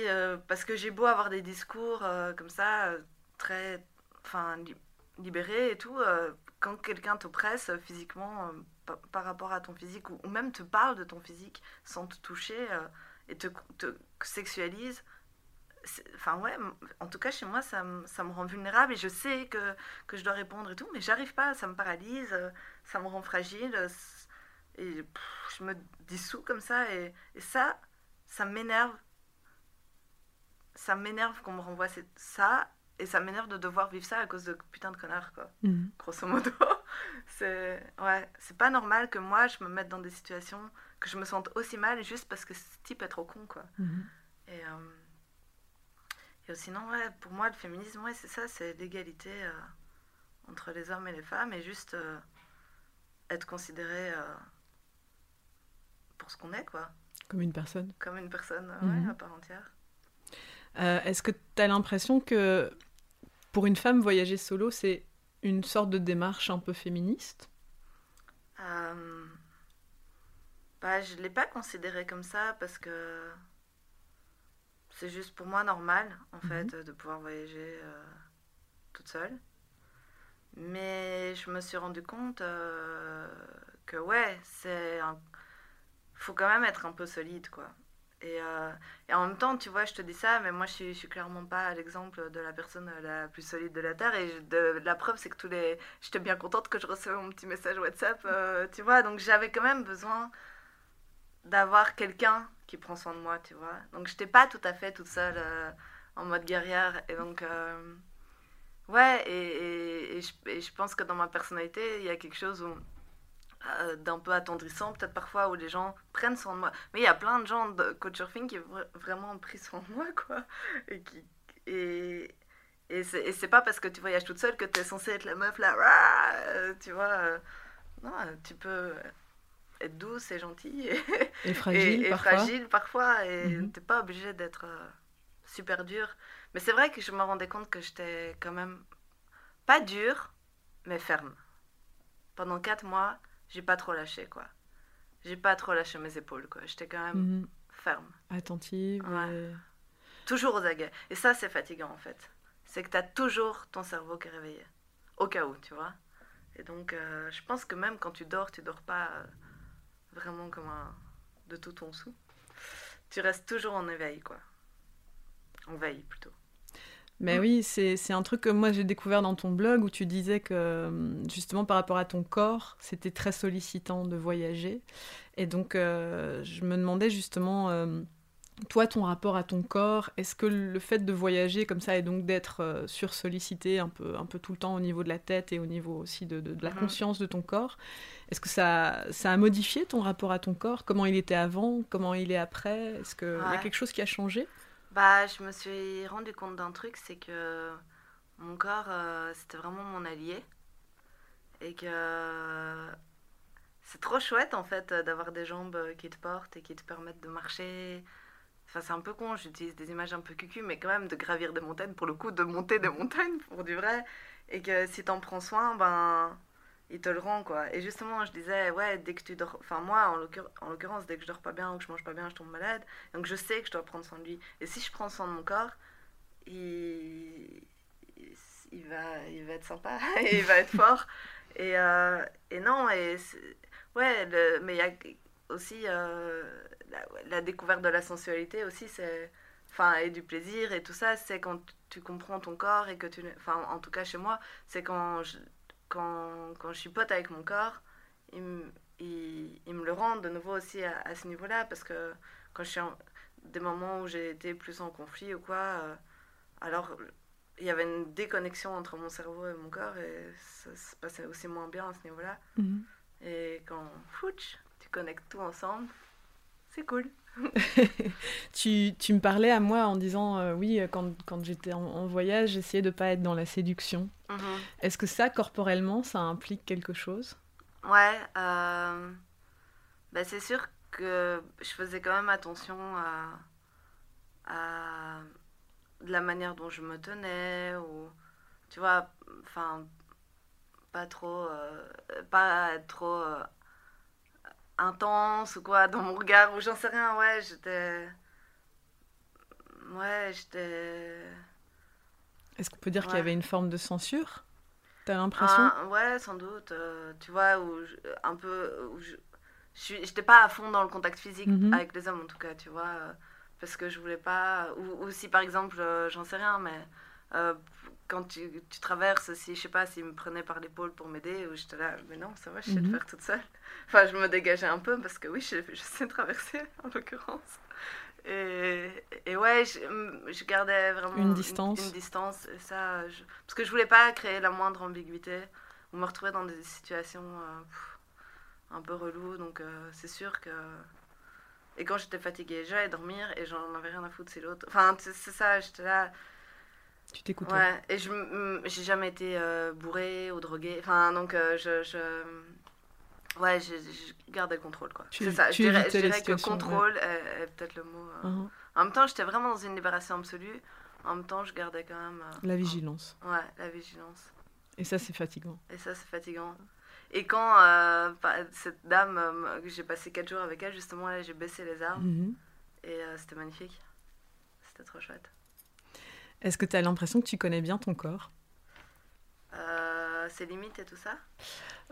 parce que j'ai beau avoir des discours comme ça, très. Enfin, li- libérés et tout, euh, quand quelqu'un t'oppresse euh, physiquement euh, par, rapport à ton physique, ou, même te parle de ton physique sans te toucher euh, et te, te sexualise. Enfin, ouais, en tout cas, chez moi, ça, ça me rend vulnérable et je sais que, que je dois répondre et tout, mais j'arrive pas, ça me paralyse, ça me rend fragile. Et je me dissous comme ça, et, ça, ça m'énerve. Ça m'énerve qu'on me renvoie ça, et ça m'énerve de devoir vivre ça à cause de putain de connards, quoi Mhm. grosso modo. *laughs* C'est ouais, c'est pas normal que moi je me mette dans des situations que je me sente aussi mal juste parce que ce type est trop con quoi. Mhm. Et, euh, et sinon ouais, pour moi le féminisme ouais, c'est ça, c'est l'égalité euh, entre les hommes et les femmes et juste euh, être considéré euh, pour ce qu'on est quoi, Comme une personne. comme une personne euh, ouais, à part entière. Euh, Est-ce que tu as l'impression que pour une femme, voyager solo, c'est une sorte de démarche un peu féministe Euh, bah, je ne l'ai pas considéré comme ça parce que c'est juste pour moi normal, en Mhm. fait, de pouvoir voyager euh, toute seule. Mais je me suis rendu compte euh, que, ouais, c'est un... faut quand même être un peu solide, quoi. Et, euh, et en même temps, tu vois, je te dis ça, mais moi, je suis, je suis clairement pas l'exemple de la personne la plus solide de la Terre. Et je- de, la preuve, c'est que tous les... J'étais bien contente que je recevais mon petit message WhatsApp, euh, tu vois. Donc, j'avais quand même besoin d'avoir quelqu'un qui prend soin de moi, tu vois. Donc, j'étais pas tout à fait toute seule euh, en mode guerrière. Et donc, ouais, et, et je, et je pense que dans ma personnalité, il y a quelque chose où euh, d'un peu attendrissant, peut-être parfois où les gens prennent soin de moi. Mais il y a plein de gens de couchsurfing qui ont vra- vraiment pris soin de moi, quoi. Et, qui, et, et c'est pas parce que tu voyages toute seule que tu es censée être la meuf là, euh, tu vois. euh, non, tu peux être douce et gentille et, Et fragile et, parfois fragile parfois. Et Mhm. t'es pas obligé d'être super dur. Mais c'est vrai que je me rendais compte que j'étais quand même pas dure, mais ferme. Pendant quatre mois, j'ai pas trop lâché, quoi. J'ai pas trop lâché mes épaules, quoi. J'étais quand même Mhm. ferme. Attentive. Ouais. et- Toujours aux aguets. Et ça, c'est fatigant, en fait. C'est que t'as toujours ton cerveau qui est réveillé. Au cas où, tu vois. Et donc, euh, je pense que même quand tu dors, tu dors pas euh, vraiment comme un... de tout ton sou. Tu restes toujours en éveil, quoi. En veille, plutôt. Mais oui, c'est un truc que moi j'ai découvert dans ton blog où tu disais que euh, justement par rapport à ton corps, c'était très sollicitant de voyager. Et donc euh, je me demandais justement, euh, toi, ton rapport à ton corps, est-ce que le fait de voyager comme ça et donc d'être euh, sursollicité un peu, un peu tout le temps au niveau de la tête et au niveau aussi de, de- de la conscience de ton corps, est-ce que ça, ça a modifié ton rapport à ton corps? Comment il était avant? Comment il est après? Est-ce qu'il y a quelque chose qui a changé? Bah, je me suis rendu compte d'un truc, c'est que mon corps, euh, c'était vraiment mon allié. Et que c'est trop chouette, en fait, euh, d'avoir des jambes euh, qui te portent et qui te permettent de marcher. Enfin, c'est un peu con, j'utilise des images un peu cucu, mais quand même de gravir des montagnes, pour le coup, de monter des montagnes, pour du vrai. Et que si t'en prends soin, ben, il te le rend, quoi. Et justement, je disais, ouais, dès que tu dors... Enfin, moi, en l'occur- en l'occurrence, dès que je dors pas bien ou que je mange pas bien, je tombe malade. Donc je sais que je dois prendre soin de lui. Et si je prends soin de mon corps, il, il, va, il va être sympa, *laughs* il va être fort. Et, euh, et non, et ouais, mais il y a aussi euh, la, la découverte de la sensualité aussi, c'est, enfin, et du plaisir et tout ça, c'est quand tu comprends ton corps et que tu, enfin, en tout cas chez moi, c'est quand je, quand, quand je suis pote avec mon corps, il, me- ils me le rendent de nouveau aussi à, à ce niveau-là, parce que quand je suis en- des moments où j'ai été plus en conflit ou quoi, euh, alors il y avait une déconnexion entre mon cerveau et mon corps et ça se passait aussi moins bien à ce niveau-là. Mhm. Et quand fouch, tu connectes tout ensemble, c'est cool. *laughs* Tu, tu me parlais à moi en disant euh, oui, euh, quand, quand j'étais en, en voyage, j'essayais de pas être dans la séduction. Mhm. Est-ce que ça, corporellement, ça implique quelque chose? Ouais, euh, bah, c'est sûr que je faisais quand même attention à, à la manière dont je me tenais ou tu vois, enfin pas trop, euh, pas être trop intense ou quoi dans mon regard ou j'en sais rien. Ouais, j'étais, ouais, j'étais. Est-ce qu'on peut dire qu'il y avait une forme de censure? T'as l'impression? Ah, ouais, sans doute. euh, tu vois, où je- un peu. Où je j'étais pas à fond dans le contact physique Mhm. avec les hommes, en tout cas, tu vois. euh, parce que je voulais pas. Ou, ou si par exemple, euh, j'en sais rien, mais. euh, quand tu, tu traverses, si je sais pas, s'ils me prenaient par l'épaule pour m'aider, ou j'étais là, mais non, ça va, je sais Mhm. le faire toute seule. Enfin, je me dégageais un peu parce que oui, je, je sais traverser *laughs* en l'occurrence. Et, et ouais, je, je gardais vraiment Une distance. Une, distance, et ça, je- parce que je voulais pas créer la moindre ambiguïté ou me retrouver dans des situations euh, pff, un peu reloues. Donc euh, c'est sûr que. Et quand j'étais fatiguée, j'allais dormir et j'en avais rien à foutre si l'autre. Enfin, c'est c'est ça, j'étais là. Tu t'écoutes Ouais, et je j'ai jamais été euh, bourrée ou droguée. Enfin, donc euh, je, je. Ouais, je, je gardais le contrôle, quoi. Tu- C'est ça, je dirais, je dirais que ouais. contrôle est, est peut-être le mot. euh. Mhm. En même temps, j'étais vraiment dans une libération absolue. En même temps, je gardais quand même. euh, La vigilance. Ouais, la vigilance. Et ça, c'est fatigant. Et ça, c'est fatigant. Et quand pa- cette dame, que j'ai passé 4 jours avec elle, justement, là, j'ai baissé les armes. Mhm. Et c'était magnifique. C'était trop chouette. Est-ce que tu as l'impression que tu connais bien ton corps? Euh, ses limites et tout ça?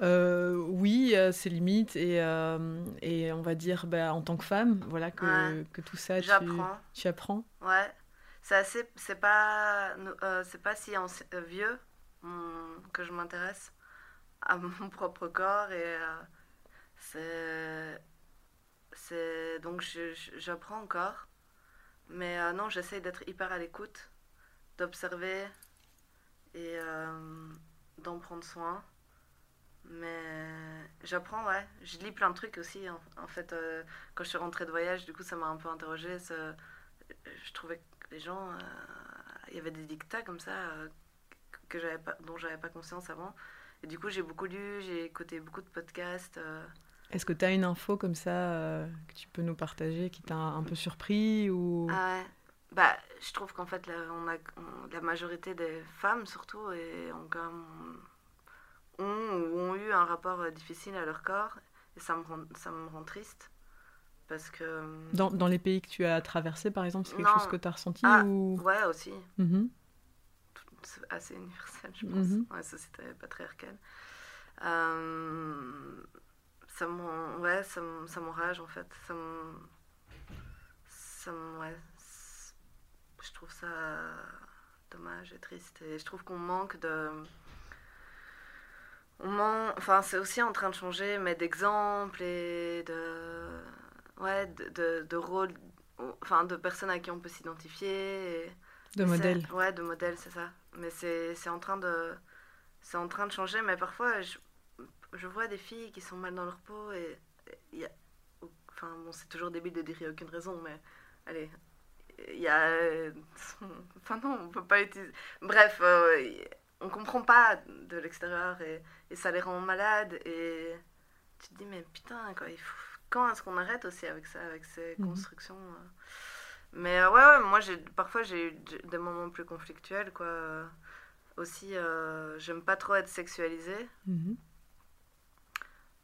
Euh, Oui, euh, c'est limite. Et, euh, et on va dire, bah, en tant que femme, voilà, que, Ouais. que tout ça, tu, apprends. Ouais. C'est assez. C'est pas. c'est pas si vieux que je m'intéresse à *laughs* mon propre corps et c'est. C'est. Donc j'apprends encore. Mais euh, non, j'essaye d'être hyper à l'écoute, d'observer et euh, d'en prendre soin. Mais j'apprends, ouais. Je lis plein de trucs aussi. En, en fait, euh, quand je suis rentrée de voyage, du coup, ça m'a un peu interrogée. je trouvais que les gens. euh, Il y avait des dictats comme ça que j'avais pas, dont j'avais pas conscience avant. Et du coup, j'ai beaucoup lu, j'ai écouté beaucoup de podcasts. Est-ce que tu as une info comme ça que tu peux nous partager qui t'a un peu surpris ou... Ah ouais. Bah, je trouve qu'en fait, la, on a, on- la majorité des femmes, surtout, et ont, quand même- ont ou ont eu un rapport euh, difficile à leur corps. Et ça me rend, ça me rend triste. Parce que. euh, Dans, dans les pays que tu as traversés, par exemple, c'est quelque Non. chose que tu as ressenti Ah, ou... Ouais, aussi. Mhm. C'est assez universel, je pense, Mhm. dans la société patriarcale. Euh, ça m'en- ouais, ça m'enrage en fait. Ça ça ouais, je trouve ça dommage et triste. Et je trouve qu'on manque de. On man- Enfin, c'est aussi en train de changer, mais d'exemples et de. Ouais, de, de, de rôles. Enfin, de personnes à qui on peut s'identifier. et- De et modèle. c'est- Ouais, de modèle, c'est ça. Mais c'est en train de c'est en train de changer. Mais parfois, je, je vois des filles qui sont mal dans leur peau et et il y a, enfin bon, c'est toujours débile de dire il y a aucune raison, mais allez, il y a, enfin non, on peut pas utiliser. Bref, euh, on comprend pas de l'extérieur et, et ça les rend malades et tu te dis mais putain quoi, il faut- quand est-ce qu'on arrête aussi avec ça, avec ces Mhm. constructions euh. Mais euh, ouais, ouais, moi, parfois, j'ai eu des moments plus conflictuels, quoi. Euh, Aussi, euh, j'aime pas trop être sexualisée, Mhm.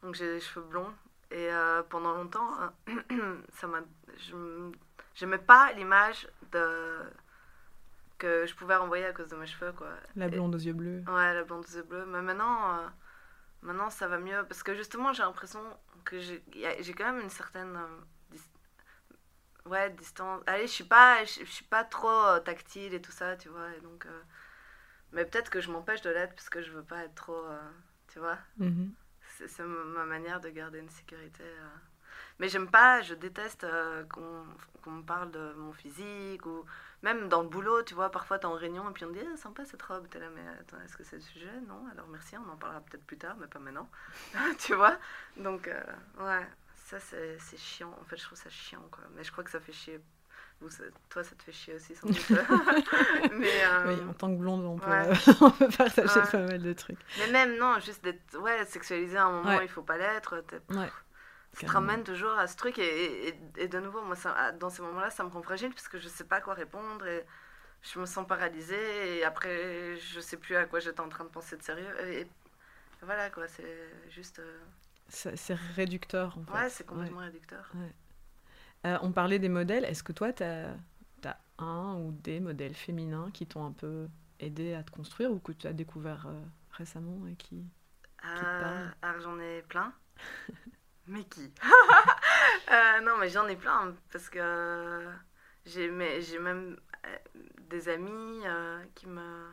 donc j'ai les cheveux blonds. Et euh, pendant longtemps, euh, *clears throat* ça m'a, je j'aimais pas l'image de que je pouvais renvoyer à cause de mes cheveux, quoi. La Et- blonde aux yeux bleus. Ouais, la blonde aux yeux bleus. Mais maintenant, euh, maintenant ça va mieux. Parce que justement, j'ai l'impression que j'ai quand même une certaine. euh, ouais, distance. Allez, je suis pas, je, suis pas trop euh, tactile et tout ça, tu vois. Et donc, euh, mais peut-être que je m'empêche de l'être parce que je veux pas être trop. euh, tu vois Mhm. c'est c'est ma manière de garder une sécurité. euh. Mais j'aime pas, je déteste euh, qu'on me parle de mon physique ou même dans le boulot, tu vois, parfois t'es en réunion et puis on te dit Ah, sympa cette robe, t'es là, mais attends, est-ce que c'est le sujet? Non, alors merci, on en parlera peut-être plus tard, mais pas maintenant. *laughs* tu vois? Donc, euh, ouais, ça c'est chiant, en fait, je trouve ça chiant, quoi. Mais je crois que ça fait chier. Vous, ça- toi, ça te fait chier aussi, sans doute. *laughs* mais, euh, Oui, en tant que blonde, on peut, ouais. *laughs* on peut partager Ouais. pas mal de trucs. mais même, non, juste d'être ouais, sexualisé à un moment, Ouais. il faut pas l'être. Ouais. Ça te Carrément. ramène toujours à ce truc et, et, et de nouveau, moi, ça, à- dans ces moments-là, ça me rend fragile parce que je sais pas quoi répondre et je me sens paralysée et après, je sais plus à quoi j'étais en train de penser de sérieux. Et, voilà, quoi, c'est juste... euh, C'est réducteur, en fait. Ouais, c'est complètement réducteur. Euh, on parlait des modèles. Est-ce que toi, tu as, un ou des modèles féminins qui t'ont un peu aidé à te construire ou que tu as découvert euh, récemment et qui... Parle alors, j'en ai plein. *laughs* mais qui? *laughs* Euh, Non, mais j'en ai plein parce que j'ai mais j'ai même euh, des amis euh, qui me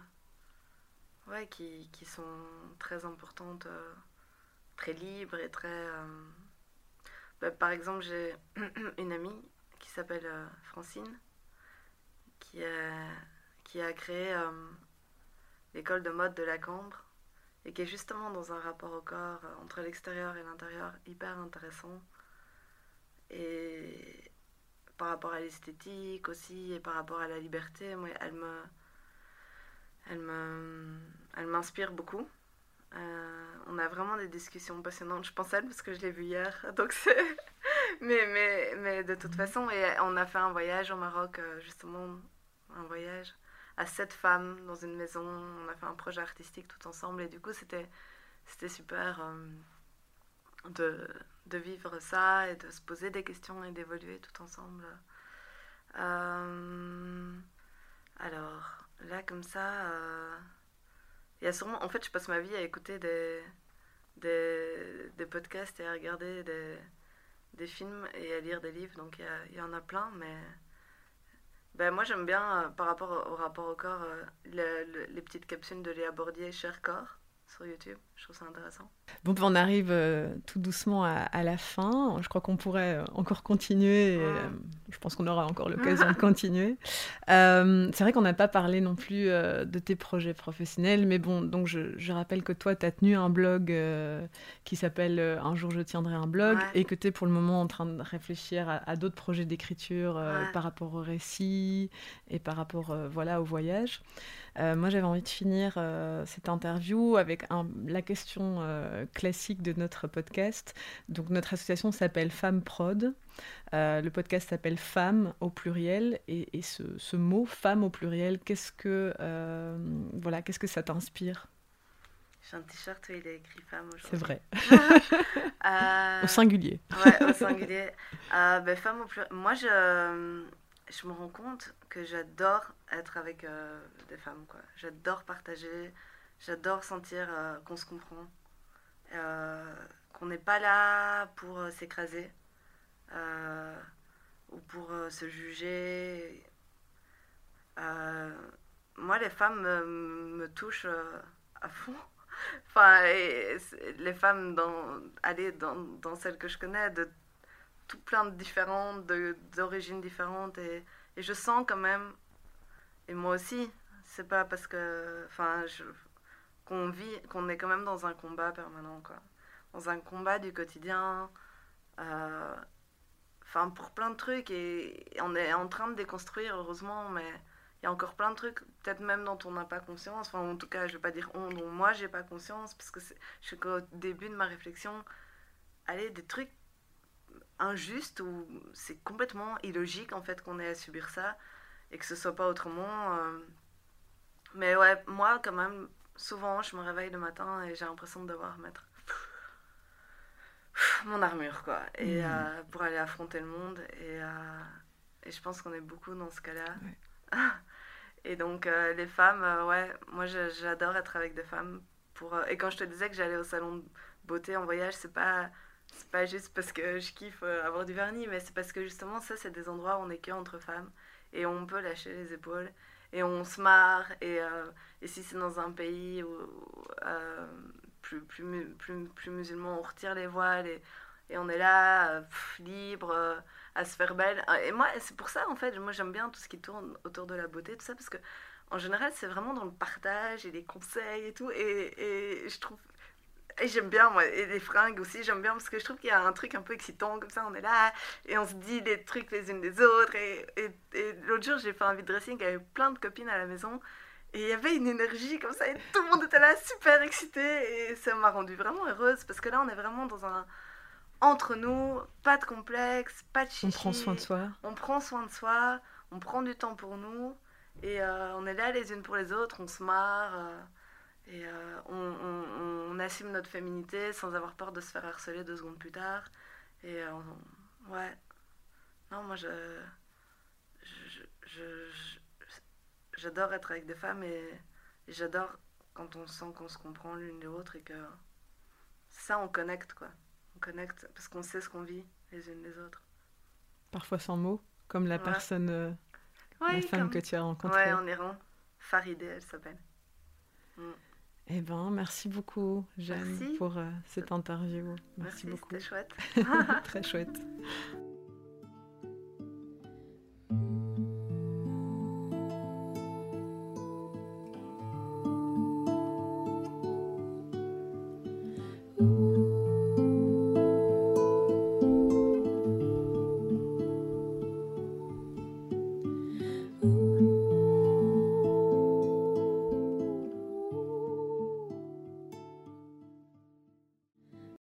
ouais qui, sont très importantes euh, très libres et très euh, bah, par exemple j'ai *clears throat* une amie qui s'appelle euh, Francine qui a, qui a créé euh, l'école de mode de la Cambre et qui est justement dans un rapport au corps euh, entre l'extérieur et l'intérieur hyper intéressant. Et par rapport à l'esthétique aussi et par rapport à la liberté moi elle me elle me elle m'inspire beaucoup. Euh, on a vraiment des discussions passionnantes je pense à elle parce que je l'ai vue hier *laughs* donc c'est mais, mais mais de toute façon on a fait un voyage au Maroc euh, justement un voyage à sept femmes dans une maison. On a fait un projet artistique tout ensemble et du coup c'était c'était super euh, de, de vivre ça et de se poser des questions et d'évoluer tout ensemble. Euh, alors là comme ça, euh, il y a sûrement. En fait, je passe ma vie à écouter des des, des podcasts et à regarder des, des films et à lire des livres. Donc il y en a plein, mais ben, moi, j'aime bien, euh, par rapport au, rapport au corps, euh, le- le- les petites capsules de Léa Bordier, Cher Corps, sur YouTube. Je trouve ça intéressant. Bon, ben, on arrive euh, tout doucement à, à la fin. Je crois qu'on pourrait euh, encore continuer. et, euh, je pense qu'on aura encore l'occasion de *laughs* continuer. Euh, c'est vrai qu'on n'a pas parlé non plus de tes projets professionnels, mais bon, donc je, je rappelle que toi, tu as tenu un blog qui s'appelle Un jour je tiendrai un blog Ouais. et que tu es pour le moment en train de réfléchir à, à d'autres projets d'écriture Ouais. par rapport au récit et par rapport voilà, au voyage. Euh, moi, j'avais envie de finir euh, cette interview avec un- la question euh, classique de notre podcast. Donc, notre association s'appelle Femmes Prod. Le podcast s'appelle Femmes au pluriel. Et, et ce, ce mot femme au pluriel, qu'est-ce que, voilà, qu'est-ce que ça t'inspire? J'ai un t-shirt où il est écrit femme aujourd'hui. C'est vrai. *laughs* Au singulier. Ouais, au singulier. Ben, femme au pluriel. Moi, je, je me rends compte que j'adore être avec euh, des femmes. quoi. J'adore partager. J'adore sentir euh, qu'on se comprend. Euh, qu'on n'est pas là pour s'écraser. ou pour se juger. Moi, les femmes me, touchent à fond. *laughs* Enfin, les femmes, dans, allez, dans, dans celles que je connais, de tout plein de différentes, d'origines différentes. Et, et je sens quand même, et moi aussi, c'est pas parce que, enfin, qu'on vit, qu'on est quand même dans un combat permanent, quoi. Dans un combat du quotidien. euh, Enfin, pour plein de trucs. Et, on est en train de déconstruire, heureusement, mais il y a encore plein de trucs, peut-être même dont on n'a pas conscience. Enfin, en tout cas, je vais pas dire on, dont moi j'ai pas conscience, parce que je suis qu'au début de ma réflexion. Allez, des trucs injustes où c'est complètement illogique en fait qu'on ait à subir ça et que ce soit pas autrement. euh. Mais ouais, moi quand même, souvent je me réveille le matin et j'ai l'impression de devoir mettre mon armure quoi, et Mhm. euh, pour aller affronter le monde et, euh, et je pense qu'on est beaucoup dans ce cas-là. *laughs* Et donc, les femmes, ouais, moi j'adore être avec des femmes. Pour, et quand je te disais que j'allais au salon de beauté en voyage, c'est pas, c'est pas juste parce que je kiffe euh, avoir du vernis, mais c'est parce que justement, ça, c'est des endroits où on est que entre femmes et on peut lâcher les épaules et on se marre. Et, euh, et si c'est dans un pays où, euh, plus, plus, plus, plus musulmans, on retire les voiles et, et on est là, libre, à se faire belle. Et moi, c'est pour ça, en fait, moi j'aime bien tout ce qui tourne autour de la beauté, tout ça, parce que en général, c'est vraiment dans le partage et les conseils et tout. Et, et je trouve. Et j'aime bien, moi, et les fringues aussi, j'aime bien parce que je trouve qu'il y a un truc un peu excitant, comme ça, on est là, et on se dit des trucs les unes des autres. Et, et, et l'autre jour, j'ai fait un vide dressing avec plein de copines à la maison, et il y avait une énergie comme ça, et tout le monde était là, super excité, et ça m'a rendue vraiment heureuse, parce que là, on est vraiment dans un. Entre nous, pas de complexe, pas de chichi. On prend soin de soi. On prend soin de soi, on prend du temps pour nous, et euh, on est là les unes pour les autres, on se marre, euh, et euh, on, on- on assume notre féminité sans avoir peur de se faire harceler deux secondes plus tard. Et euh, on- ouais. Non, moi, je. J'adore être avec des femmes et, et j'adore quand on sent qu'on se comprend l'une l'autre et que ça, on connecte, quoi. On connecte parce qu'on sait ce qu'on vit les unes les autres. Parfois sans mots, comme la Ouais. personne, euh, la Ouais, femme comme- que tu as rencontrée. Ouais, en Iran. Farideh, elle s'appelle. Eh ben, merci beaucoup, Jeanne, Merci. pour euh, cette interview. Merci, Merci, beaucoup. c'était chouette. *laughs* Très chouette.